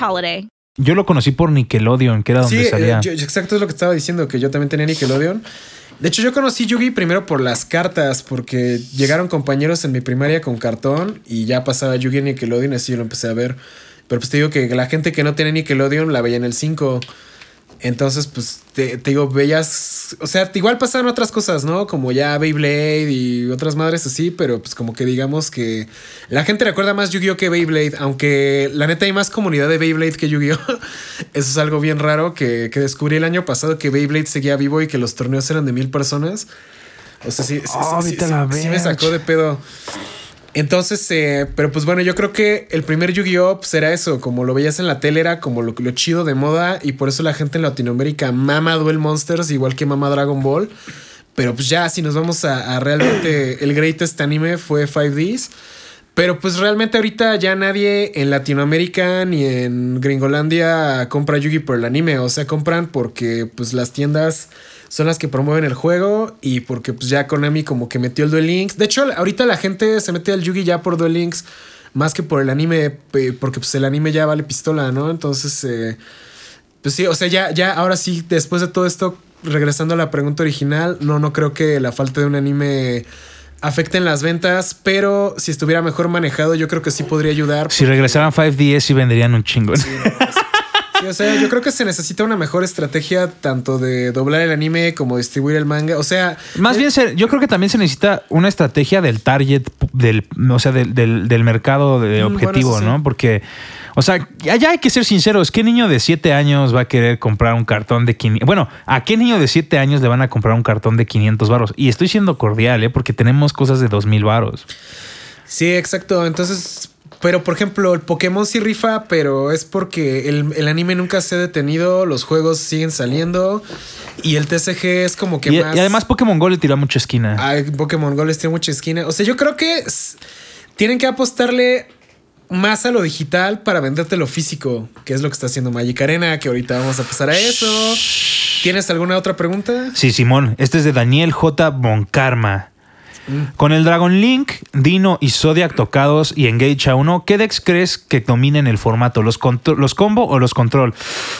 holiday. yo lo conocí por Nickelodeon, que era donde Sí, salía. eh, yo- exacto es lo que estaba diciendo, que yo también tenía Nickelodeon. De hecho, yo conocí Yugi primero por las cartas, porque llegaron compañeros en mi primaria con cartón y ya pasaba Yugi en Nickelodeon, así yo lo empecé a ver. Pero pues te digo que la gente que no tiene Nickelodeon la veía en el 5. Entonces, pues te, te digo, veías. O sea, igual pasaban otras cosas, ¿no? Como ya Beyblade y otras madres así, pero pues como que digamos que la gente recuerda más Yu-Gi-Oh! que Beyblade, aunque la neta hay más comunidad de Beyblade que Yu-Gi-Oh! Eso es algo bien raro que, que descubrí el año pasado que Beyblade seguía vivo y que los torneos eran de mil personas. O sea, sí, sí, Oh, sí, sí, me sacó de pedo. Entonces, eh, pero pues bueno, yo creo que el primer Yu-Gi-Oh! pues era eso, como lo veías en la tele, era como lo, lo chido de moda y por eso la gente en Latinoamérica mama Duel Monsters igual que mama Dragon Ball. Pero pues ya, si nos vamos a, a realmente el greatest anime fue 5Ds. Pero pues realmente ahorita ya nadie en Latinoamérica ni en Gringolandia compra Yugi por el anime. O sea, compran porque pues las tiendas son las que promueven el juego y porque pues ya Konami como que metió el Duel Links. De hecho, ahorita la gente se mete al Yugi ya por Duel Links más que por el anime porque pues el anime ya vale pistola, ¿no? Entonces, eh, pues sí, o sea, ya, ya ahora sí, después de todo esto, regresando a la pregunta original, no, no creo que la falta de un anime afecte en las ventas, pero si estuviera mejor manejado, yo creo que sí podría ayudar. Si regresaran 5DS y venderían un chingo. Sí, o sea, yo creo que se necesita una mejor estrategia tanto de doblar el anime como distribuir el manga. O sea, Más bien, se- yo creo que también se necesita una estrategia del target, del, o sea, del, del- del mercado de Mm, bueno, objetivo, sí. ¿no? Porque, o sea, ya, ya hay que ser sinceros. ¿Qué niño de 7 años va a querer comprar un cartón de 500? Bueno, ¿a qué niño de 7 años le van a comprar un cartón de 500 varos? Y estoy siendo cordial, ¿eh? Porque tenemos cosas de 2000 varos. Sí, exacto. Entonces, pero por ejemplo, el Pokémon sí rifa, pero es porque el, el anime nunca se ha detenido, los juegos siguen saliendo y el TCG es como que Y, más. y además Pokémon Go le tiró a mucha esquina. Pokémon Go les tiene mucha esquina. O sea, yo creo que tienen que apostarle más a lo digital para venderte lo físico, que es lo que está haciendo Magic Arena, que ahorita vamos a pasar a eso. ¿Tienes alguna otra pregunta? Sí, Simón. Este es de Daniel J. Bonkarma. Mm. Con el Dragon Link, Dino y Zodiac tocados y Engage a uno, ¿qué decks crees que dominen el formato? ¿Los, ¿Los combo o los control?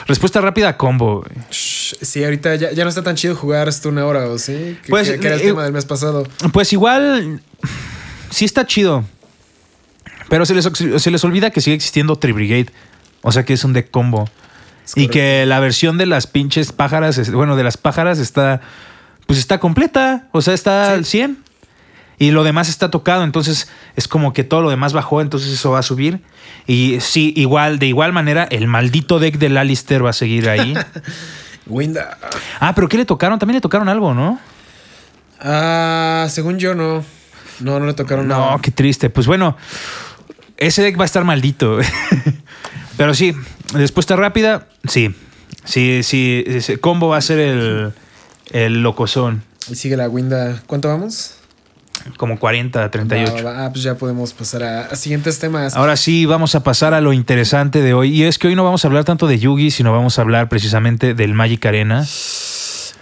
Respuesta rápida, combo. Sí, ahorita ya, ya no está tan chido jugar hasta una hora, ¿o sí? Que, Pues, que- que era el eh, tema del mes pasado. Pues igual, sí está chido. Pero se les, se les olvida que sigue existiendo Tribrigade. O sea que es un deck combo. Y que la versión de las pinches pájaras, bueno, de las pájaras está, pues está completa. O sea, está al 100. Y lo demás está tocado. Entonces es como que todo lo demás bajó. Entonces eso va a subir. Y sí, igual, de igual manera, el maldito deck del Alistair va a seguir ahí. Winda. ah, pero ¿qué le tocaron? También le tocaron algo, ¿no? Ah, según yo no. No, no le tocaron No, nada. qué triste. Pues bueno, ese deck va a estar maldito. Pero sí, respuesta rápida, sí. Sí, sí, ese combo va a ser el, el locozón. Y sigue la Winda. ¿Cuánto vamos? Como 40, 38. Va, va. Ah, pues ya podemos pasar a, a siguientes temas. Ahora sí, vamos a pasar a lo interesante de hoy. Y es que hoy no vamos a hablar tanto de Yugi, sino vamos a hablar precisamente del Magic Arena,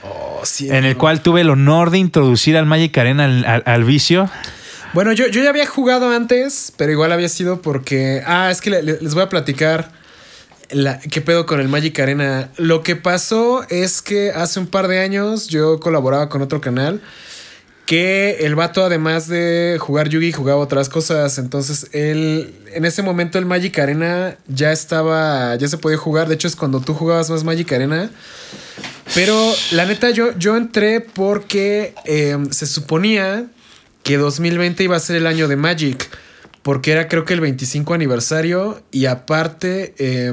Oh, sí, en el cual tuve el honor de introducir al Magic Arena al, al- al vicio. Bueno, yo, yo ya había jugado antes, pero igual había sido porque. Ah, es que le- le- les voy a platicar la- qué pedo con el Magic Arena. Lo que pasó es que hace un par de años yo colaboraba con otro canal. Que el vato, además de jugar Yugi, jugaba otras cosas. Entonces, él. En ese momento, el Magic Arena ya estaba. Ya se podía jugar. De hecho, es cuando tú jugabas más Magic Arena. Pero la neta, yo, yo entré porque eh, se suponía que 2020 iba a ser el año de Magic. Porque era creo que el 25 aniversario. Y aparte, eh,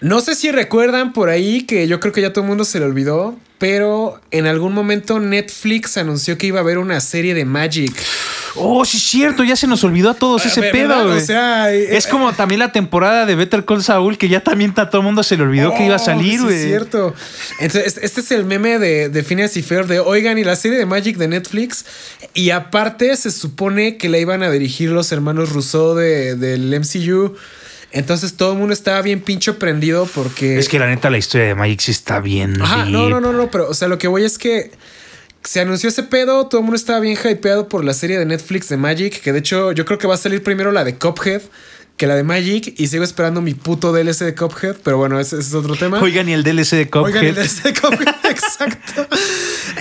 no sé si recuerdan por ahí que yo creo que ya todo el mundo se le olvidó. Pero en algún momento Netflix anunció que iba a haber una serie de Magic. Oh, sí, es cierto, ya se nos olvidó a todos ese ¿verdad? pedo. O güey. sea, eh, es como también la temporada de Better Call Saul, que ya también a todo el mundo se le olvidó que iba a Oh, salir, sí güey. Es cierto. Entonces, este es el meme de, de Phineas y Fer de, oigan, y la serie de Magic de Netflix. Y aparte se supone que la iban a dirigir los hermanos Rousseau de, del MCU. Entonces todo el mundo estaba bien pincho prendido porque... Es que la neta la historia de Magic sí está bien. Ajá, no, deep. no, no, no, pero o sea, lo que voy es que se anunció ese pedo, todo el mundo estaba bien hypeado por la serie de Netflix de Magic, que de hecho yo creo que va a salir primero la de Cuphead que la de Magic y sigo esperando mi puto DLC de Cuphead, pero bueno, ese, ese es otro tema. Oigan, y el DLC de Cuphead. Oigan, el DLC de Cuphead, exacto.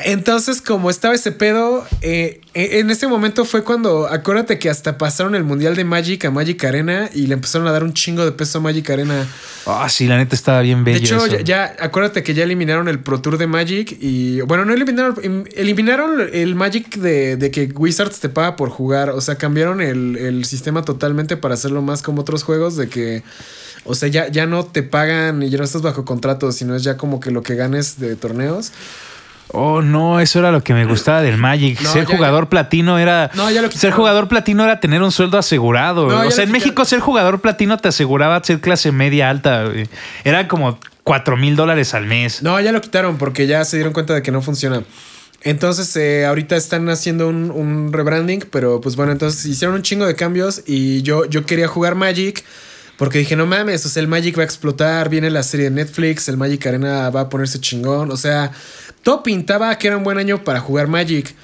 Entonces, como estaba ese pedo, eh, eh, en ese momento fue cuando, acuérdate que hasta pasaron el Mundial de Magic a Magic Arena y le empezaron a dar un chingo de peso a Magic Arena. Ah, sí, la neta estaba bien bello. De hecho, eso. ya, ya- acuérdate que ya eliminaron el Pro Tour de Magic y bueno, no eliminaron, em- eliminaron el Magic de, de que Wizards te paga por jugar, o sea, cambiaron el, el sistema totalmente para hacerlo más como otros juegos de que, o sea, ya, ya no te pagan y ya no estás bajo contrato, sino es ya como que lo que ganes de torneos. Oh, no, eso era lo que me gustaba del Magic. No, ser ya- jugador platino era. No, ya lo ser jugador platino era tener un sueldo asegurado. No, o sea, en. México ser jugador platino te aseguraba ser clase media alta. güey. Era como 4 mil dólares al mes. No, ya lo quitaron porque ya se dieron cuenta de que no funciona. Entonces, eh, ahorita están haciendo un, un rebranding, pero pues bueno, entonces hicieron un chingo de cambios y yo, yo quería jugar Magic porque dije, no mames, o sea, el Magic va a explotar, viene la serie de Netflix, el Magic Arena va a ponerse chingón, o sea, todo pintaba que era un buen año para jugar Magic.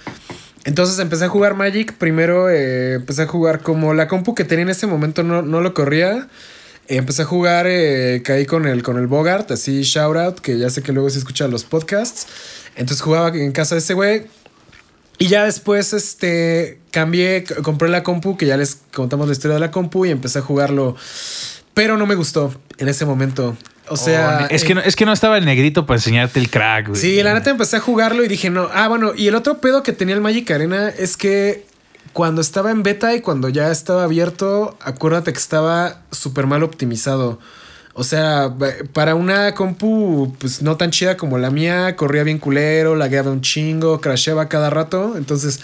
Entonces empecé a jugar Magic, primero eh, empecé a jugar como la compu que tenía en ese momento no, no lo corría. Empecé a jugar, eh, caí con el, con el Bogart, así shout out, que ya sé que luego se escuchan los podcasts. Entonces jugaba en casa de ese güey. Y ya después, este, cambié, compré la compu, que ya les contamos la historia de la compu y empecé a jugarlo. Pero no me gustó en ese momento. O sea... Oh, es, eh, que no, es que no estaba el negrito para enseñarte el crack, güey. Sí, la neta empecé a jugarlo y dije, no. Ah, bueno, y el otro pedo que tenía el Magic Arena es que cuando estaba en beta y cuando ya estaba abierto, acuérdate que estaba súper mal optimizado. O sea, para una compu pues no tan chida como la mía, corría bien culero, lagueaba un chingo, crasheaba cada rato. Entonces,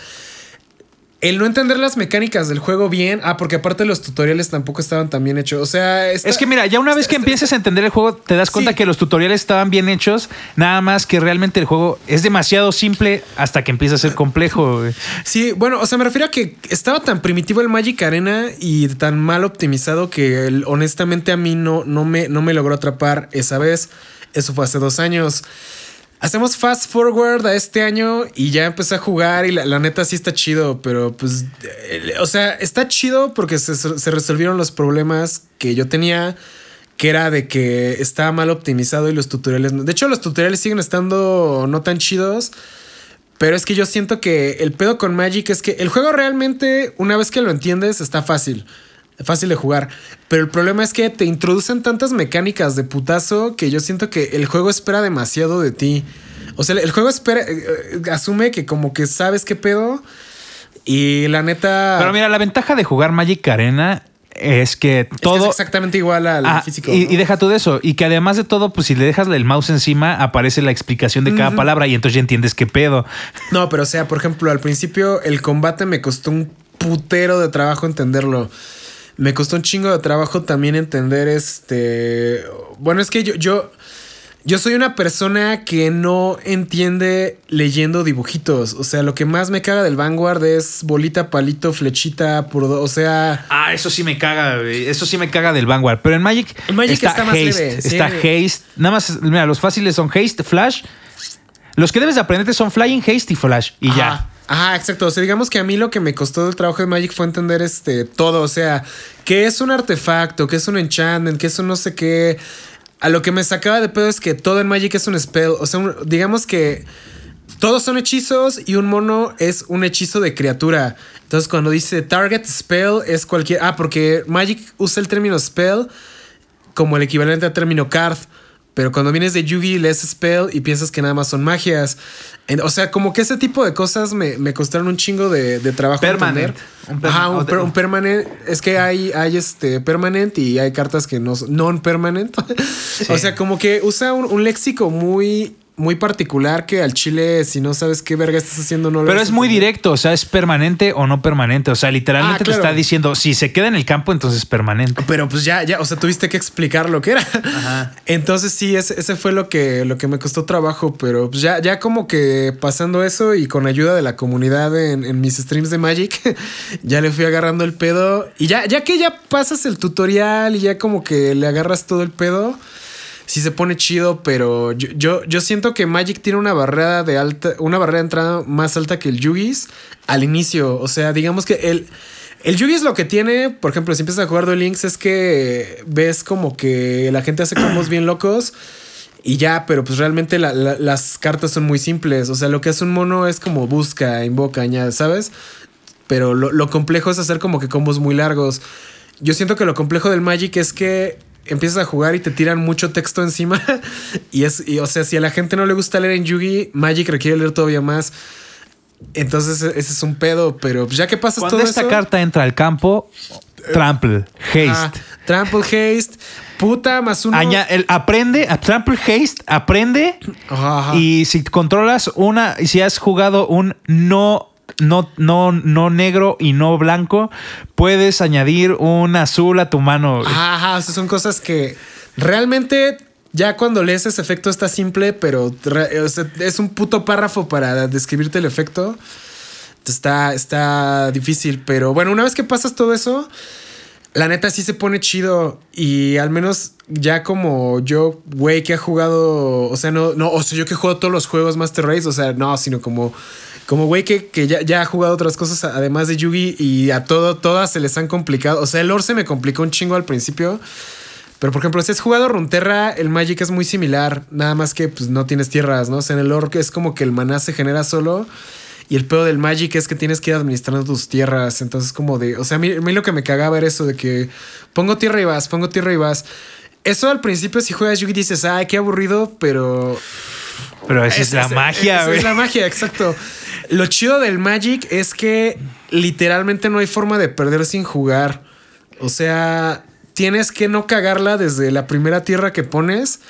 el no entender las mecánicas del juego bien, ah, porque aparte los tutoriales tampoco estaban tan bien hechos. O sea, Es que mira, ya una vez que empieces a entender el juego, te das cuenta Sí. que los tutoriales estaban bien hechos, nada más que realmente el juego es demasiado simple hasta que empieza a ser complejo. güey. Sí, bueno, o sea, me refiero a que estaba tan primitivo el Magic Arena y tan mal optimizado que el- honestamente a mí no, no, me, no me logró atrapar esa vez. Eso fue hace dos años. Hacemos fast forward a este año y ya empecé a jugar y la, la neta sí está chido, pero pues, o sea, está chido porque se, se resolvieron los problemas que yo tenía, que era de que estaba mal optimizado y los tutoriales, de hecho los tutoriales siguen estando no tan chidos. Pero es que yo siento que el pedo con Magic es que el juego realmente, una vez que lo entiendes, está fácil. Fácil de jugar. Pero el problema es que te introducen tantas mecánicas de putazo que yo siento que el juego espera demasiado de ti. O sea, el juego espera, eh, eh, asume que como que sabes qué pedo. Y la neta. Pero mira, la ventaja de jugar Magic Arena es que es que todo... es exactamente igual al Ah, físico. y, ¿no? y deja tú de eso. Y que además de todo, pues si le dejas el mouse encima, aparece la explicación de cada palabra y entonces ya entiendes qué pedo. No, pero o sea, por ejemplo, al principio el combate me costó un putero de trabajo entenderlo. Me costó un chingo de trabajo también entender este. Bueno, es que yo, yo, yo soy una persona que no entiende leyendo dibujitos. O sea, lo que más me caga del Vanguard es bolita, palito, flechita, por o sea. Ah, eso sí me caga. Eso sí me caga del Vanguard. Pero en Magic, En Magic está, está más haste. leve, sí. Está haste. Nada más, mira, los fáciles son haste, flash. Los que debes de aprenderte son flying, haste y flash. Y ya. Ajá. Exacto. O sea, digamos que a mí lo que me costó del trabajo de Magic fue entender este todo. O sea, qué es un artefacto, qué es un enchantment, qué es un no sé qué. A lo que me sacaba de pedo es que todo en Magic es un spell. O sea, digamos que todos son hechizos y un mono es un hechizo de criatura. Entonces, cuando dice target spell es cualquier. Ah, porque Magic usa el término spell como el equivalente al término card. Pero cuando vienes de Yugi, lees spell y piensas que nada más son magias. En- o sea, como que ese tipo de cosas me, me costaron un chingo de, de trabajo. Permanent. entender. Un perma- Ajá, un, o- per- un permanent. Es que hay, hay este permanent y hay cartas que no son non-permanent. o sea, como que usa un, un léxico muy, muy particular que al chile, si no sabes qué verga estás haciendo, no lo Pero es muy entender. directo, o sea, es permanente o no permanente. O sea, literalmente Ah, claro. te está diciendo, si se queda en el campo, entonces es permanente. Pero pues ya, ya, o sea, tuviste que explicar lo que era. Entonces sí, ese, ese fue lo que, lo que me costó trabajo, pero pues ya, ya como que pasando eso y con ayuda de la comunidad en, en mis streams de Magic, ya le fui agarrando el pedo. Y ya, ya que ya pasas el tutorial y ya como que le agarras todo el pedo, sí se pone chido, pero yo, yo, yo siento que Magic tiene una barrera de alta, una barrera de entrada más alta que el Yugis al inicio. O sea, digamos que el, el Yugis lo que tiene, por ejemplo, si empiezas a jugar Duel Links, es que ves como que la gente hace combos bien locos. Y ya, pero pues realmente la- la- las cartas son muy simples. O sea, lo que hace un mono es como busca, invoca, añade, ¿sabes? Pero lo, lo complejo es hacer como que combos muy largos. Yo siento que lo complejo del Magic es que empiezas a jugar y te tiran mucho texto encima. y es, y, o sea, si a la gente no le gusta leer en Yugi, Magic requiere leer todavía más. Entonces, e- ese es un pedo. Pero pues, ya que pasas Cuando todo esta eso. carta entra al campo, trample, haste. ah, trample haste, puta, más uno. Aña- el- aprende, a trample haste, aprende. Ajá, ajá. Y si controlas una, y si has jugado un no, no, no, no negro y no blanco, puedes añadir un azul a tu mano. Ajá, o sea, son cosas que realmente ya cuando lees ese efecto está simple, pero es un puto párrafo para describirte el efecto. Está, está difícil, pero bueno, una vez que pasas todo eso, la neta sí se pone chido y al menos ya como yo, güey, que ha jugado, o sea, no, no, o sea, yo que jugado todos los juegos Master Race, o sea, no, sino como, como güey que, que ya, ya ha jugado otras cosas además de Yugi y a todo, todas se les han complicado, o sea, el lore se me complicó un chingo al principio. Pero por ejemplo, si has jugado Runterra, el Magic es muy similar, nada más que pues no tienes tierras, ¿no? O sea, en el lore es como que el maná se genera solo y el pedo del Magic es que tienes que ir administrando tus tierras, entonces como de, o sea, a mí, a mí lo que me cagaba era eso de que pongo tierra y vas, pongo tierra y vas. Eso al principio si juegas Yugi dices, ay, qué aburrido, pero Pero esa es, la esa- magia, esa güey. Es la magia, exacto. Lo chido del Magic es que literalmente no hay forma de perder sin jugar. O sea, tienes que no cagarla desde la primera tierra que pones.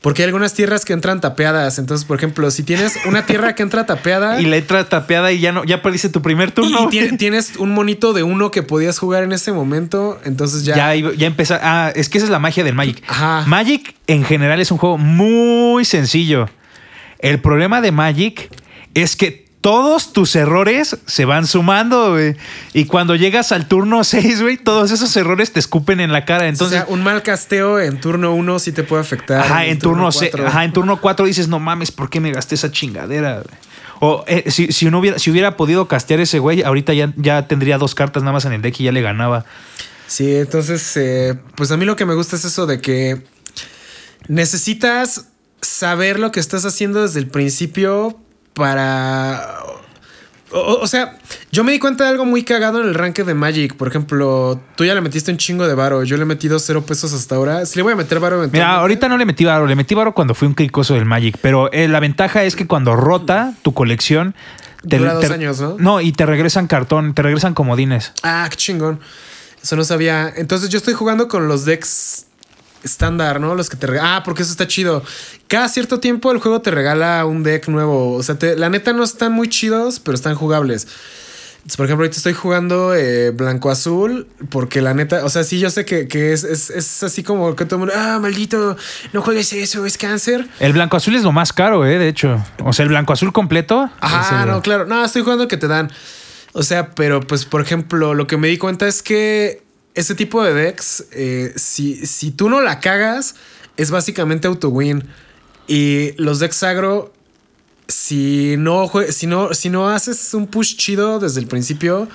Porque hay algunas tierras que entran tapeadas. Entonces, por ejemplo, si tienes una tierra que entra tapeada Y la entra tapeada y ya no, ya perdiste tu primer turno. y tiene- tienes un monito de uno que podías jugar en ese momento, entonces ya. Ya, ya empezó. Ah, es que esa es la magia del Magic. Ajá. Magic en general es un juego muy sencillo. El problema de Magic es que todos tus errores se van sumando, güey. Y cuando llegas al turno 6, güey, todos esos errores te escupen en la cara. Entonces, o sea, un mal casteo en turno uno sí te puede afectar. ajá, en turno, se- cuatro. ajá, en turno 4 dices, no mames, ¿por qué me gasté esa chingadera? güey?" O eh, si, si, hubiera, si hubiera podido castear ese güey, ahorita ya, ya tendría dos cartas nada más en el deck y ya le ganaba. Sí, entonces, eh, pues a mí lo que me gusta es eso de que necesitas saber lo que estás haciendo desde el principio para... O, sea, yo me di cuenta de algo muy cagado en el ranking de Magic. Por ejemplo, tú ya le metiste un chingo de varo. Yo le he metido cero pesos hasta ahora. Si le voy a meter varo Mira, ahorita no le metí varo, le metí varo cuando fui un cricoso del Magic, pero eh, la ventaja es que cuando rota tu colección... Dura dos años, ¿no? No, y te regresan cartón, te regresan comodines. Ah, qué chingón. Eso no sabía. Entonces yo estoy jugando con los decks estándar, ¿no? Los que te regalan. Ah, porque eso está chido. Cada cierto tiempo el juego te regala un deck nuevo. O sea, te- la neta no están muy chidos, pero están jugables. Por ejemplo, ahorita estoy jugando eh, blanco-azul porque la neta, o sea, sí, yo sé que, que es, es, es, así como que todo el mundo, ah, maldito, no juegues eso, es cáncer. El blanco azul es lo más caro, eh, de hecho. O sea, el blanco azul completo. Ajá, no, claro. No, estoy jugando que te dan. O sea, pero pues, por ejemplo, lo que me di cuenta es que ese tipo de decks, eh, si, si tú no la cagas, es básicamente auto-win. Y los decks agro si no, si no, si no haces un push chido desde el principio,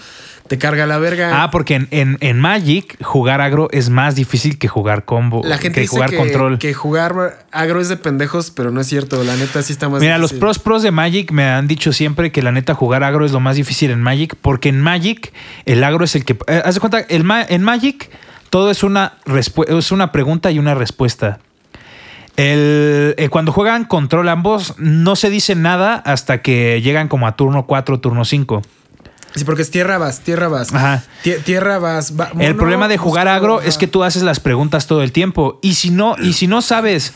te carga la verga. Ah, porque en, en, Magic jugar agro es más difícil que jugar combo. La gente que dice jugar que, control. que jugar agro es de pendejos, pero no es cierto. La neta sí está más Mira, los pros pros de Magic me han dicho siempre que la neta jugar agro es lo más difícil en Magic, porque en Magic el agro es el que. eh, haz de cuenta, el ma- en Magic todo es una, es una pregunta y una respuesta. El, eh, cuando juegan control ambos, no se dice nada hasta que llegan como a turno 4, turno 5. Sí, porque es tierra vas, tierra vas. Ajá. Tie- tierra vas. va- El problema de jugar agro ajá. es que tú haces las preguntas todo el tiempo. Y si no, y si no sabes,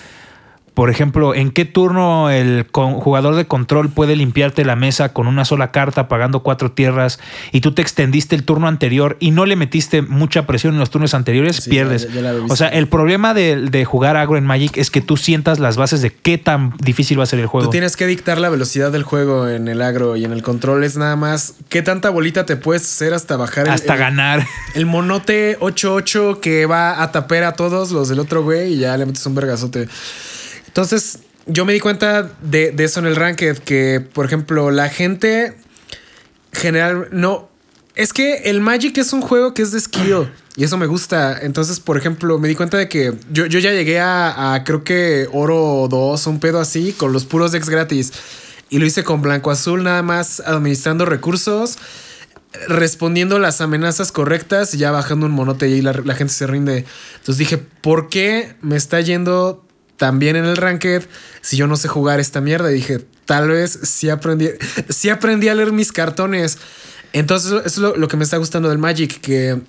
por ejemplo, en qué turno el jugador de control puede limpiarte la mesa con una sola carta pagando cuatro tierras y tú te extendiste el turno anterior y no le metiste mucha presión en los turnos anteriores, Sí, pierdes. ya- ya o sea, el problema de, de jugar agro en Magic es que tú sientas las bases de qué tan difícil va a ser el juego. Tú tienes que dictar la velocidad del juego en el agro y en el control es nada más qué tanta bolita te puedes hacer hasta bajar el, hasta el- ganar. El monote 8-8 que va a taper a todos los del otro güey y ya le metes un vergazote. Entonces, yo me di cuenta de, eso en el ranked, que, por ejemplo, la gente general no. Es que el Magic es un juego que es de skill y eso me gusta. Entonces, por ejemplo, me di cuenta de que yo, yo ya llegué a, creo que oro 2, un pedo así, con los puros decks gratis. Y lo hice con blanco azul, nada más administrando recursos respondiendo las amenazas correctas y ya bajando un monote y ahí la gente se rinde. Entonces dije, ¿por qué me está yendo tan bien en el ranked si yo no sé jugar esta mierda? Dije, tal vez sí aprendí, sí aprendí a leer mis cartones. Entonces eso es lo, lo que me está gustando del Magic, que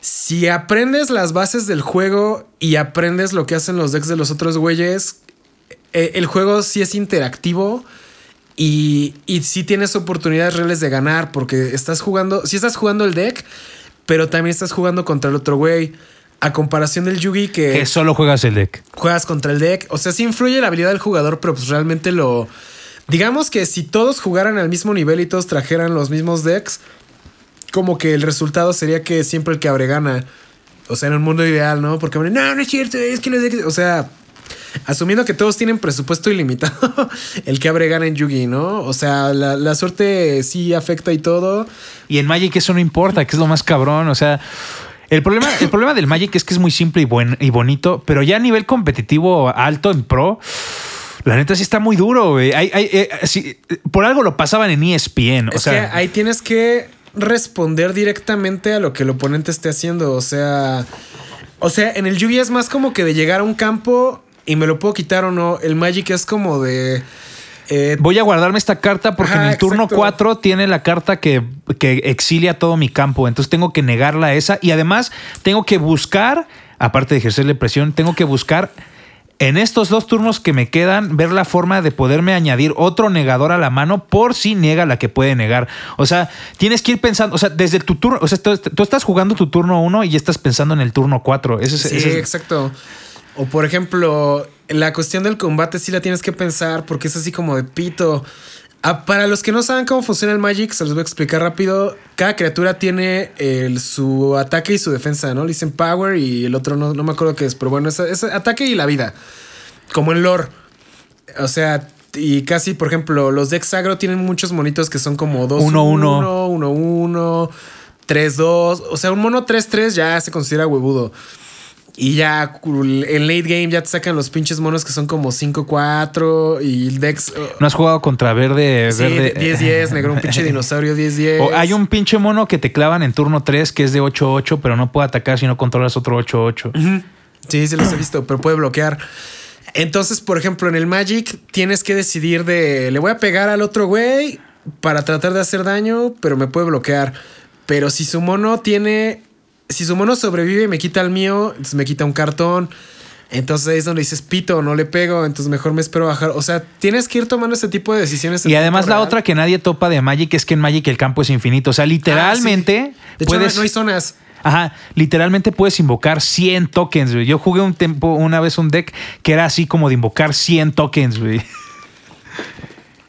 si aprendes las bases del juego y aprendes lo que hacen los decks de los otros güeyes, eh, el juego sí es interactivo. Y, y sí tienes oportunidades reales de ganar porque estás jugando, sí estás jugando el deck, pero también estás jugando contra el otro güey. A comparación del Yugi que Que solo juegas el deck. juegas contra el deck, o sea, sí influye la habilidad del jugador, pero pues realmente lo... Digamos que si todos jugaran al mismo nivel y todos trajeran los mismos decks, como que el resultado sería que siempre el que abre gana. O sea, en un mundo ideal, ¿no? Porque no, no es cierto, es que los decks... O sea, asumiendo que todos tienen presupuesto ilimitado, el que abre gana en Yugi, ¿no? O sea, la, la suerte sí afecta y todo. Y en Magic eso no importa, que es lo más cabrón. O sea, el problema, el problema del Magic es que es muy simple y, buen, y bonito, pero ya a nivel competitivo alto en pro, la neta sí está muy duro, güey. Hay- hay- eh, sí, por algo lo pasaban en ESPN. O sea, que ahí tienes que responder directamente a lo que el oponente esté haciendo. O sea, o sea, en el Yugi es más como que de llegar a un campo y me lo puedo quitar o no. El Magic es como de. Eh, voy a guardarme esta carta porque Ajá, en el turno exacto. 4 tiene la carta que, que exilia todo mi campo. Entonces tengo que negarla a esa. Y además tengo que buscar, aparte de ejercerle presión, tengo que buscar en estos dos turnos que me quedan, ver la forma de poderme añadir otro negador a la mano por si niega la que puede negar. O sea, tienes que ir pensando, o sea, desde tu turno, o sea, tú, tú estás jugando tu turno 1 y ya estás pensando en el turno 4. Ese es, sí, ese es- exacto. O por ejemplo, la cuestión del combate sí la tienes que pensar porque es así como de pito. Ah, para los que no saben cómo funciona el Magic, se los voy a explicar rápido. Cada criatura tiene el- su ataque y su defensa, ¿no? Le dicen power y el otro no, no me acuerdo qué es, pero bueno, es, es ataque y la vida. Como en lore. O sea, y casi, por ejemplo, los decks agro tienen muchos monitos que son como 2 Uno, 1 1 1 3 2, o sea, un mono 3 3 ya se considera huevudo. Y ya en late game ya te sacan los pinches monos que son como 5-4 y el Dex. uh, ¿No has jugado contra verde? sí, verde 10-10, negro, un pinche dinosaurio 10-10. O hay un pinche mono que te clavan en turno 3 que es de 8-8, pero no puede atacar si no controlas otro 8-8. Sí, sí los he visto, pero puede bloquear. Entonces, por ejemplo, en el Magic tienes que decidir de le voy a pegar al otro güey para tratar de hacer daño, pero me puede bloquear. Pero si su mono tiene, si su mono sobrevive y me quita el mío, entonces me quita un cartón. Entonces ahí es donde dices, pito, no le pego, entonces mejor me espero bajar. O sea, tienes que ir tomando este tipo de decisiones. Y además la real. otra que nadie topa de Magic es que en Magic el campo es infinito. O sea, literalmente Ah, sí. De hecho, puedes... no, no hay zonas. Ajá, literalmente puedes invocar 100 tokens, güey. Yo jugué un tiempo, una vez un deck que era así como de invocar 100 tokens, güey.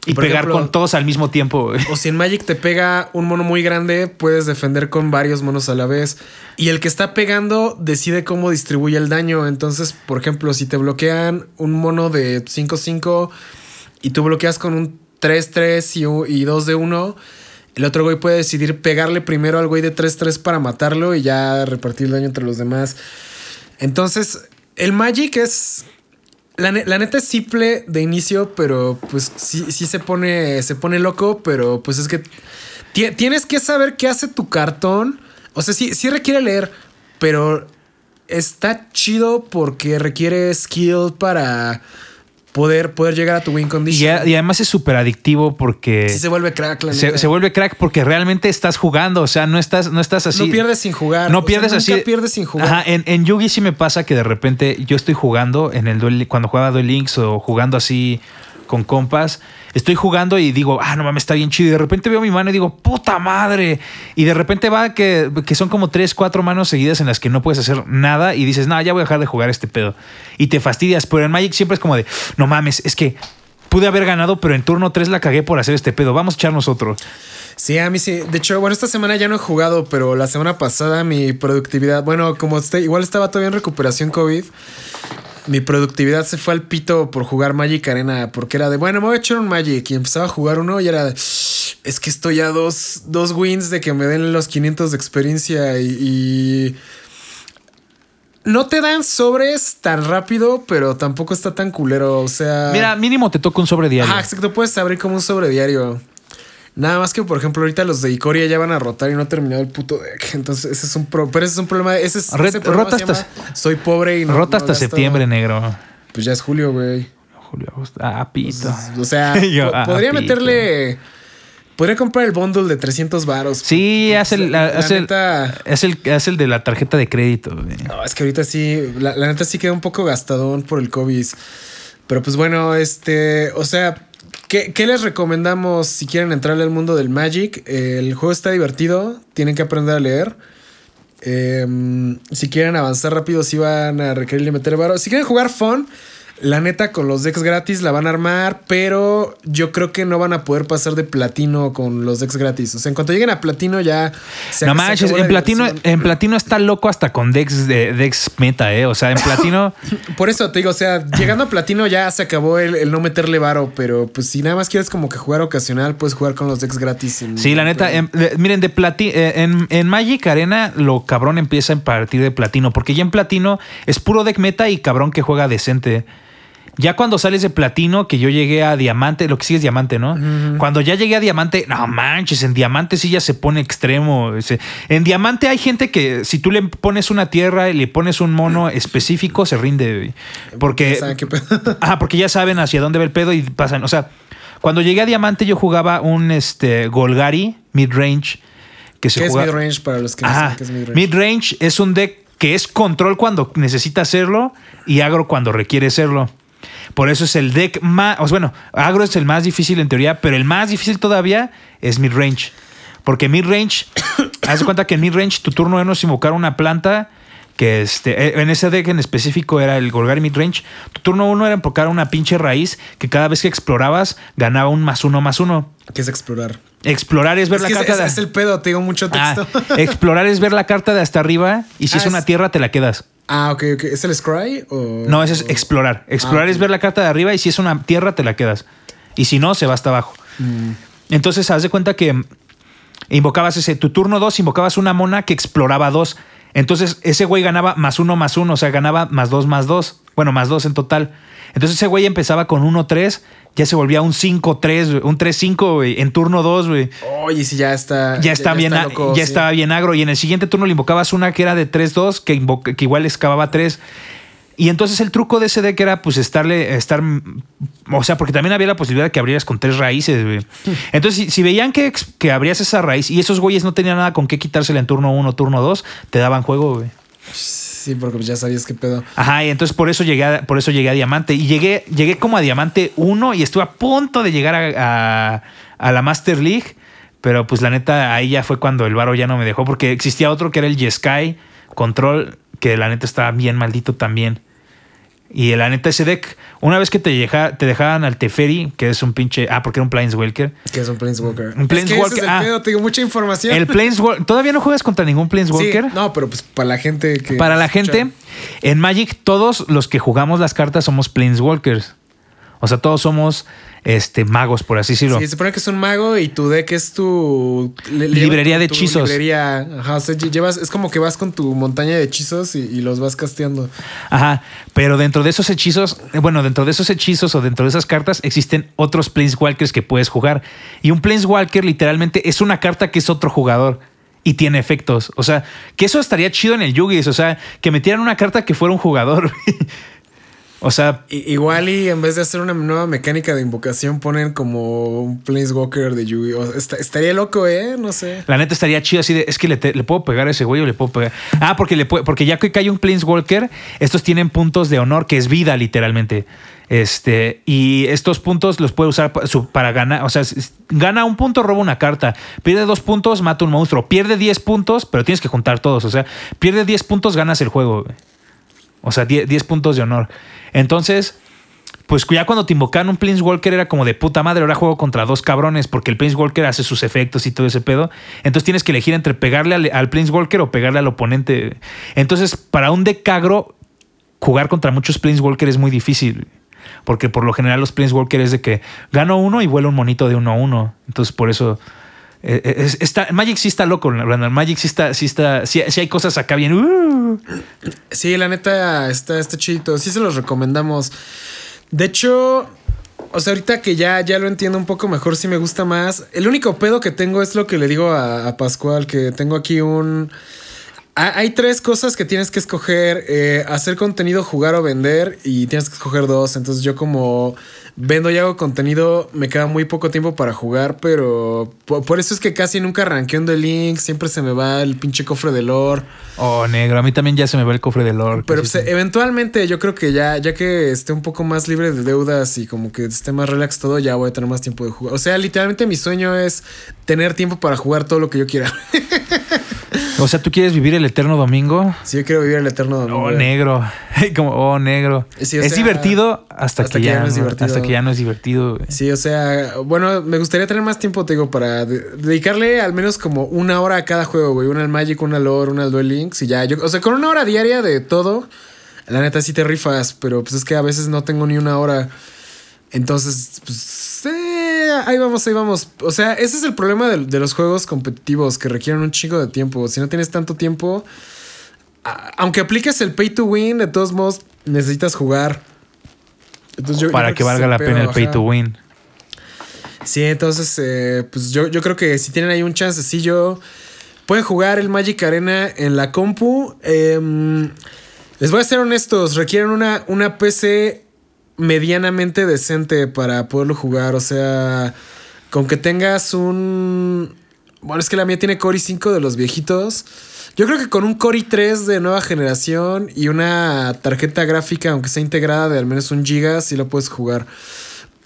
Y Por pegar ejemplo- con todos al mismo tiempo. O si en Magic te pega un mono muy grande, puedes defender con varios monos a la vez. Y el que está pegando decide cómo distribuye el daño. Entonces, por ejemplo, si te bloquean un mono de 5-5 y tú bloqueas con un 3-3 y, y 2 de 1, el otro güey puede decidir pegarle primero al güey de 3-3 para matarlo y ya repartir el daño entre los demás. Entonces, el Magic es. La, la neta es simple de inicio, pero pues sí, sí se pone, se pone loco, pero pues es que ti- tienes que saber qué hace tu cartón. O sea, sí, sí requiere leer, pero está chido porque requiere skill para poder, poder llegar a tu win condition. y además es súper adictivo porque Sí se vuelve crack, la se, se vuelve crack porque realmente estás jugando. O sea, no estás, no estás así. No pierdes sin jugar. No O sea, pierdes nunca así. pierdes sin jugar. Ajá, en, en Yugi sí me pasa que de repente yo estoy jugando en el Duel- cuando jugaba Duel Links o jugando así con compas. Estoy jugando y digo, ah, no mames, está bien chido. Y de repente veo mi mano y digo, puta madre. Y de repente va que, que son como tres, cuatro manos seguidas en las que no puedes hacer nada y dices, no, ya voy a dejar de jugar este pedo. Y te fastidias. Pero en Magic siempre es como de, no mames, es que pude haber ganado, pero en turno 3 la cagué por hacer este pedo. Vamos a echarnos otro. Sí, a mí sí. De hecho, bueno, esta semana ya no he jugado, pero la semana pasada mi productividad, bueno, como este, igual estaba todavía en recuperación COVID, mi productividad se fue al pito por jugar Magic Arena, porque era de, bueno, me voy a echar un Magic y empezaba a jugar uno y era de, es que estoy a dos, dos wins de que me den los 500 de experiencia y... y no te dan sobres tan rápido, pero tampoco está tan culero. O sea. Mira, mínimo te toca un sobre diario. Ajá, exacto. Puedes abrir como un sobre diario. Nada más que, por ejemplo, ahorita los de Icoria ya van a rotar y no ha terminado el puto deck. Entonces, ese es un pro. Pero ese es un problema. Ese es. Re- ese problema rota se hasta- llama, Soy pobre y no. Rota no hasta gasto- septiembre, negro. Pues ya es julio, güey. Julio, agosto. Ah, pito. O sea, Yo, po- ah, podría pito. meterle. Podría comprar el bundle de 300 varos. Sí, haz el, La haz el, neta- es el, haz el de la tarjeta de crédito. güey. No, es que ahorita sí, la, la neta sí queda un poco gastadón por el COVID. Pero pues bueno, este, o sea, ¿qué, qué les recomendamos si quieren entrarle al mundo del Magic? El juego está divertido, tienen que aprender a leer. Eh, si quieren avanzar rápido, sí van a requerirle meter varo. Si quieren jugar fun, la neta con los decks gratis la van a armar, pero yo creo que no van a poder pasar de platino con los decks gratis. O sea, en cuanto lleguen a platino ya se No manches, en platino, diversión. en platino está loco hasta con Dex de Dex meta, eh. O sea, en platino. Por eso te digo, o sea, llegando a platino ya se acabó el, el no meterle varo, pero pues si nada más quieres como que jugar ocasional, puedes jugar con los decks gratis. en- Sí, la neta, en- de- miren, de plati eh, en, en Magic Arena lo cabrón empieza a partir de platino, porque ya en platino es puro deck meta y cabrón que juega decente. Ya cuando sales de platino, que yo llegué a diamante, lo que sí es diamante, ¿no? Cuando ya llegué a diamante, no manches, en diamante sí ya se pone extremo. En diamante hay gente que si tú le pones una tierra y le pones un mono específico, se rinde. Porque. Ajá, porque ya saben hacia dónde va el pedo y pasan. O sea, cuando llegué a Diamante, yo jugaba un este, Golgari mid-range que se ¿Qué es juega. midrange para los que no saben qué es midrange? Mid-range es un deck que es control cuando necesita hacerlo y agro cuando requiere serlo. Por eso es el deck más. O bueno, agro es el más difícil en teoría, pero el más difícil todavía es mid-range. Porque mid-range, haz de cuenta que en mid-range tu turno es invocar una planta que este, eh, en ese deck en específico era el Golgari mid-range. Tu turno uno era invocar una pinche raíz que cada vez que explorabas ganaba un más uno más uno. ¿Qué es explorar? Explorar es ver Es la que carta es- de. es el pedo, te digo mucho Ah, texto. explorar es ver la carta de hasta arriba y si Ah, es una es- tierra te la quedas. Ah, ok, ok. ¿Es el Scry o...? No, ese es explorar. Explorar Ah, ok. es ver la carta de arriba y si es una tierra te la quedas. Y si no, se va hasta abajo. Mm. Entonces, haz de cuenta que invocabas ese, tu turno 2, invocabas una mona que exploraba dos. Entonces, ese güey ganaba más uno más uno, o sea, ganaba más dos más dos. Bueno, más dos en total. Entonces, ese güey empezaba con 1-3, ya se volvía un 5-3, güey, un 3-5, güey, en turno 2, güey. Oye, si ya está... Ya está bien, loco, ya sí. estaba bien agro. Y en el siguiente turno le invocabas una que era de 3-2, que, igual excavaba 3. Y entonces el truco de ese deck era pues estarle, estar, o sea, porque también había la posibilidad de que abrieras con tres raíces, güey. Entonces, si, si veían que, que abrías esa raíz y esos güeyes no tenían nada con qué quitársela en turno 1, turno 2, te daban juego, güey. Sí, porque pues ya sabías qué pedo. Ajá, y entonces por eso llegué a, por eso llegué a Diamante. Y llegué, llegué como a Diamante 1 y estuve a punto de llegar a, a- a la Master League. Pero pues la neta, ahí ya fue cuando el varo ya no me dejó. Porque existía otro que era el Yeskai Control, que la neta estaba bien maldito también. Y la neta, ese deck, una vez que te, deja- te dejaban al Teferi, que es un pinche. Ah, porque era un Planeswalker. Que es un Planeswalker. Un Es que ese Planeswalker, es el ah. pedo, te digo mucha información. El Planeswalker. ¿Todavía no juegas contra ningún Sí, Planeswalker? no, pero pues para la gente que. Para la escucha. gente, en Magic, todos los que jugamos las cartas somos Planeswalkers. O sea, todos somos este, magos, por así decirlo. Sí, se supone que es un mago y tu deck es tu Librería de tu hechizos. Librería, ajá, o sea, lle- llevas, es como que vas con tu montaña de hechizos y, y los vas casteando. Ajá. Pero dentro de esos hechizos, eh, bueno, dentro de esos hechizos o dentro de esas cartas existen otros Planeswalkers que puedes jugar. Y un Planeswalker literalmente es una carta que es otro jugador. Y tiene efectos. O sea, que eso estaría chido en el Yugis. O sea, que metieran una carta que fuera un jugador. o sea, I- igual y en vez de hacer una nueva mecánica de invocación ponen como un Planeswalker de Yugi. O sea, esta- estaría loco, ¿eh? No sé. La neta estaría chido así de, es que le, puedo pegar a ese güey o le puedo pegar. Ah, porque, le puede- porque ya que cae un Planeswalker, estos tienen puntos de honor, que es vida literalmente. Este, y estos puntos los puede usar pa- su- para ganar. O sea, gana un punto, roba una carta. Pierde dos puntos, mata un monstruo. Pierde 10 puntos, pero tienes que juntar todos. O sea, pierde 10 puntos, ganas el juego. güey. O sea, 10, 10 puntos de honor. Entonces, pues ya cuando te invocaban un Planeswalker era como de puta madre, ahora juego contra dos cabrones porque el Planeswalker hace sus efectos y todo ese pedo. Entonces tienes que elegir entre pegarle al, al Planeswalker o pegarle al oponente. Entonces, para un deck agro, jugar contra muchos Planeswalker es muy difícil. Porque por lo general los Planeswalker es de que gano uno y vuelo un monito de uno a uno. Entonces, por eso. Eh, eh, es- está, Magic sí está loco, Brandon. Magic sí está, sí está, sí, sí hay cosas acá bien. uh. Sí, la neta está, está chido. Sí se los recomendamos. De hecho, o sea, ahorita que ya, ya lo entiendo un poco mejor, sí me gusta más. El único pedo que tengo es lo que le digo a, a Pascual, que tengo aquí un... Ha- Hay tres cosas que tienes que escoger, eh, hacer contenido, jugar o vender, y tienes que escoger dos. Entonces yo como vendo y hago contenido, me queda muy poco tiempo para jugar, pero po- por, eso es que casi nunca arranqueo en The Link, siempre se me va el pinche cofre de lore. Oh, negro. A mí también ya se me va el cofre de Lord. Pero pues, eventualmente yo creo que ya, ya que esté un poco más libre de deudas y como que esté más relax todo, ya voy a tener más tiempo de jugar. O sea, literalmente mi sueño es tener tiempo para jugar todo lo que yo quiera. O sea, ¿tú quieres vivir el eterno domingo? Si yo quiero vivir el eterno domingo. Oh, negro. Como, oh, negro. Sí, es sea, divertido hasta, que, ya, no es divertido. Hasta que ya no es divertido. güey. Sí, o sea, bueno, me gustaría tener más tiempo, te digo, para de- dedicarle al menos como una hora a cada juego, güey. Una al Magic, una al Lore, una al Duel Links y ya. Yo, o sea, con una hora diaria de todo, la neta sí te rifas, pero pues es que a veces no tengo ni una hora. Entonces, pues, ahí vamos, ahí vamos. O sea, ese es el problema de, de los juegos competitivos que requieren un chico de tiempo. Si no tienes tanto tiempo, a- aunque apliques el pay to win, de todos modos necesitas jugar. Entonces, yo- yo para que valga la pena el pay to win. Sí, entonces, eh, pues yo, yo creo que si tienen ahí un chancecillo, pueden jugar el Magic Arena en la compu. Em, les voy a ser honestos, requieren una, una PC medianamente decente para poderlo jugar. O sea, con que tengas un... Bueno, es que la mía tiene Core i5 de los viejitos. Yo creo que con un Core i3 de nueva generación y una tarjeta gráfica, aunque sea integrada de al menos un giga, sí lo puedes jugar.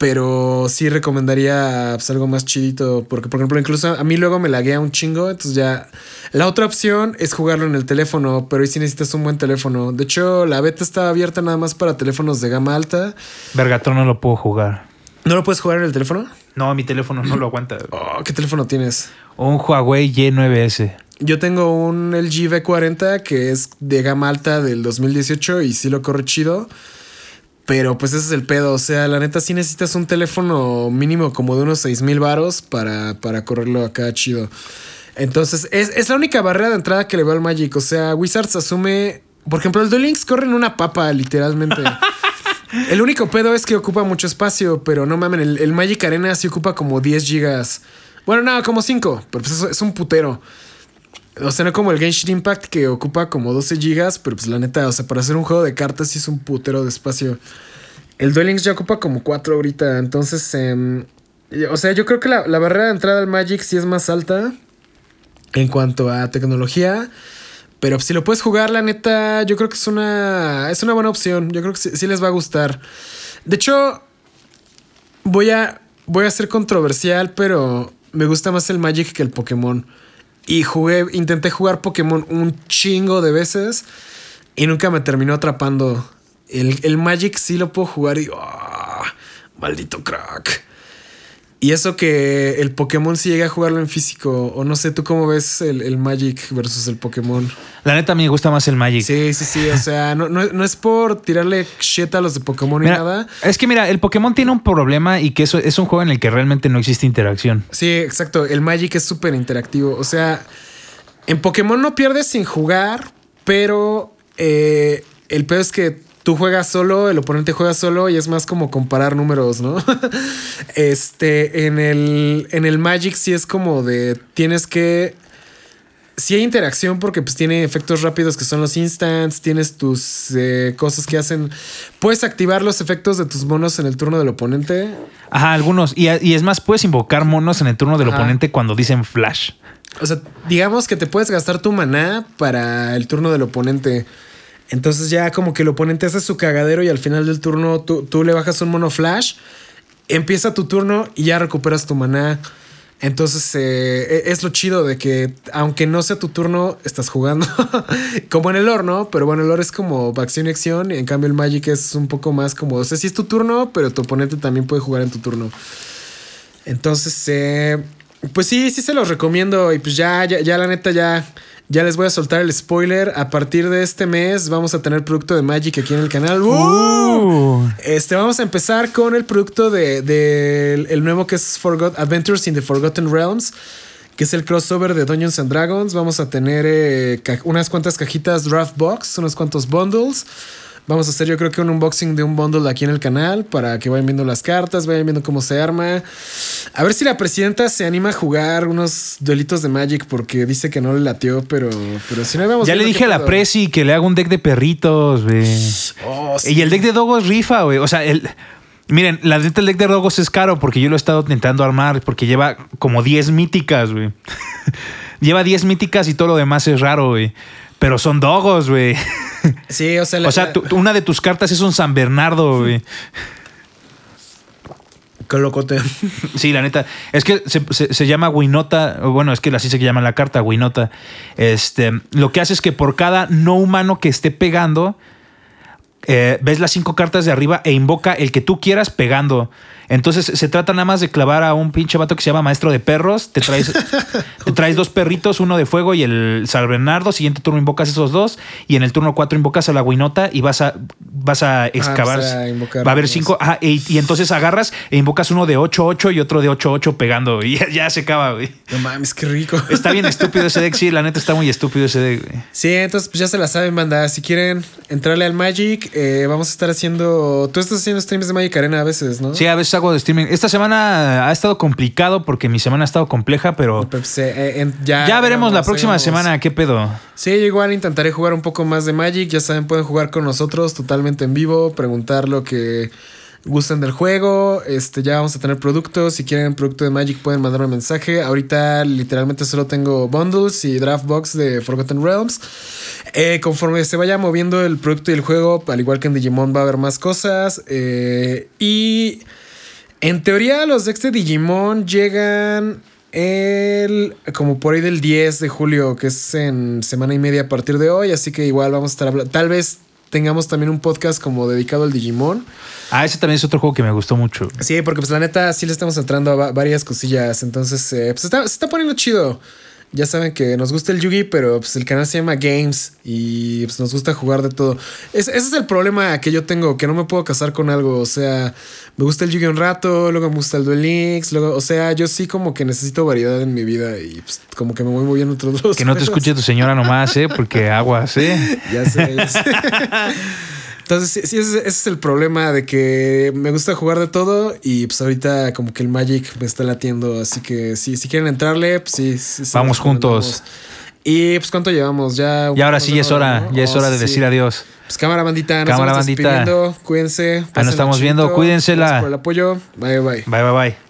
Pero sí recomendaría pues, algo más chidito. Porque, por ejemplo, incluso a mí luego me laguea un chingo. Entonces ya. La otra opción es jugarlo en el teléfono. Pero ahí sí necesitas un buen teléfono. De hecho, la beta está abierta nada más para teléfonos de gama alta. Vergatron no lo puedo jugar. ¿No lo puedes jugar en el teléfono? No, mi teléfono no lo aguanta. Oh, ¿Qué teléfono tienes? Un Huawei Y9S. Yo tengo un LG V40 que es de gama alta del 2018 y sí lo corre chido. Pero pues ese es el pedo. O sea, la neta sí necesitas un teléfono mínimo como de unos 6 mil varos para, para correrlo acá chido. Entonces, es, es la única barrera de entrada que le veo al Magic. O sea, Wizards asume. Por ejemplo, el Duel Links corre en una papa, literalmente. el único pedo es que ocupa mucho espacio, pero no mamen, el, el Magic Arena sí ocupa como 10 gigas. Bueno, no, como 5, pero pues es un putero. O sea, no como el Genshin Impact que ocupa como 12 gigas, pero pues la neta, o sea, para hacer un juego de cartas sí es un putero de espacio. El Duel ya ocupa como 4 ahorita, entonces, em, o sea, yo creo que la, la barrera de entrada al Magic sí es más alta en cuanto a tecnología, Pero si lo puedes jugar, la neta, yo creo que es una, es una buena opción. Yo creo que sí, sí les va a gustar. De hecho, voy a, voy a ser controversial, pero me gusta más el Magic que el Pokémon. Y jugué, intenté jugar Pokémon un chingo de veces y nunca me terminó atrapando. El, el Magic sí lo puedo jugar y. ¡ah! maldito crack. Y eso que el Pokémon sí llega a jugarlo en físico. O no sé, ¿tú cómo ves el, el Magic versus el Pokémon? La neta, a mí me gusta más el Magic. Sí, sí, sí. O sea, no, no, no es por tirarle shit a los de Pokémon ni Mira, nada. Es que mira, el Pokémon tiene un problema y que eso es un juego en el que realmente no existe interacción. Sí, exacto. El Magic es súper interactivo. O sea, en Pokémon no pierdes sin jugar, pero eh, el peor es que tú juegas solo, el oponente juega solo y es más como comparar números, ¿no? este, en el, en el Magic sí es como de tienes que sí hay interacción porque pues tiene efectos rápidos que son los instants, tienes tus eh, cosas que hacen, puedes activar los efectos de tus monos en el turno del oponente. Ajá, algunos. Y, y es más, puedes invocar monos en el turno del Ajá. oponente cuando dicen flash. O sea, digamos que te puedes gastar tu maná para el turno del oponente. Entonces ya como que el oponente hace su cagadero y al final del turno tú, tú le bajas un mono flash, empieza tu turno y ya recuperas tu maná. Entonces eh, es lo chido de que aunque no sea tu turno, estás jugando como en el lore, ¿no? Pero bueno, el lore es como acción y acción. En cambio el Magic es un poco más como, o sea, sí es tu turno, pero tu oponente también puede jugar en tu turno. Entonces, eh, pues sí, sí se los recomiendo. Y pues ya, ya, ya la neta, ya, ya les voy a soltar el spoiler. A partir de este mes vamos a tener producto de Magic aquí en el canal. ¡Uh! Uh. Este, vamos a empezar con el producto de, de el, el nuevo que es Forgot Adventures in the Forgotten Realms. Que es el crossover de Dungeons and Dragons. Vamos a tener eh, unas cuantas cajitas Draft Box, unos cuantos bundles. Vamos a hacer yo creo que un unboxing de un bundle aquí en el canal para que vayan viendo las cartas, vayan viendo cómo se arma. A ver si la presidenta se anima a jugar unos duelitos de Magic porque dice que no le latió, pero, pero si no vamos Ya le dije a la. Presi que le haga un deck de perritos, güey. Oh, sí. Y el deck de dogos rifa, güey. O sea, el. Miren, la neta, el deck de dogos es caro porque yo lo he estado intentando armar porque lleva como 10 míticas, güey. lleva 10 míticas y todo lo demás es raro, güey. Pero son dogos, güey. Sí, o sea, la- O sea, tu- una de tus cartas es un San Bernardo, güey. Qué locote. Sí, la neta. Es que se, se- se llama Winota. Bueno, es que así se llama la carta, Winota. Este, lo que hace es que por cada no humano que esté pegando, eh, ves las cinco cartas de arriba e invoca el que tú quieras pegando. Entonces se trata nada más de clavar a un pinche vato que se llama maestro de perros. Te traes, te traes dos perritos, uno de fuego y el San Bernardo. Siguiente turno invocas esos dos. Y en el turno cuatro invocas a la Winota y vas a, vas a excavar. vas a invocar Va a haber cinco. Ajá, y, y entonces agarras e invocas uno de 8-8 y otro de 8-8 pegando. Y ya, ya se acaba, güey. No mames, qué rico. Está bien estúpido ese deck. Sí, la neta está muy estúpido ese deck, güey. Sí, entonces pues ya se la saben, banda. Si quieren entrarle al Magic, eh, vamos a estar haciendo. Tú estás haciendo streams de Magic Arena a veces, ¿no? Sí, a veces hago de streaming. Esta semana ha estado complicado porque mi semana ha estado compleja, pero Pues, eh, eh, en- ya, ya veremos la próxima semana qué pedo. Sí, yo igual intentaré jugar un poco más de Magic. Ya saben, pueden jugar con nosotros totalmente en vivo, preguntar lo que gusten del juego. Este, ya vamos a tener productos. Si quieren producto de Magic, pueden mandarme un mensaje. Ahorita, literalmente, solo tengo bundles y draft box de Forgotten Realms. Eh, conforme se vaya moviendo el producto y el juego, al igual que en Digimon, va a haber más cosas. Eh, y en teoría, los decks de Digimon llegan el como por ahí del 10 de julio, que es en semana y media a partir de hoy. Así que igual vamos a estar hablando. Tal vez tengamos también un podcast como dedicado al Digimon. Ah, ese también es otro juego que me gustó mucho. Sí, porque pues la neta sí le estamos entrando a va- varias cosillas. Entonces, eh, pues está- se está poniendo chido. Ya saben que nos gusta el Yugi, pero pues el canal se llama Games y pues nos gusta jugar de todo. Es- ese es el problema que yo tengo, que no me puedo casar con algo. O sea, me gusta el Yugi un rato, luego me gusta el Duel Links, luego, o sea, yo sí como que necesito variedad en mi vida y pues como que me voy moviendo otros dos. Que no te escuche tu señora nomás, ¿eh? Porque aguas, ¿eh? Ya sé, ya sé. Entonces, sí, ese, ese es el problema de que me gusta jugar de todo y pues ahorita como que el Magic me está latiendo. Así que sí, si quieren entrarle, pues sí. sí, sí, Vamos nos juntos. Y pues cuánto llevamos ya. Y ahora sí ya es hora, ¿no? ya es Oh, hora de sí. decir adiós. Pues cámara bandita, nos Cámara, bandita. Cuídense. pásenla estamos viendo, cuídensela. Gracias por el apoyo. Bye, bye. Bye, bye, bye.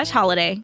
slash holiday.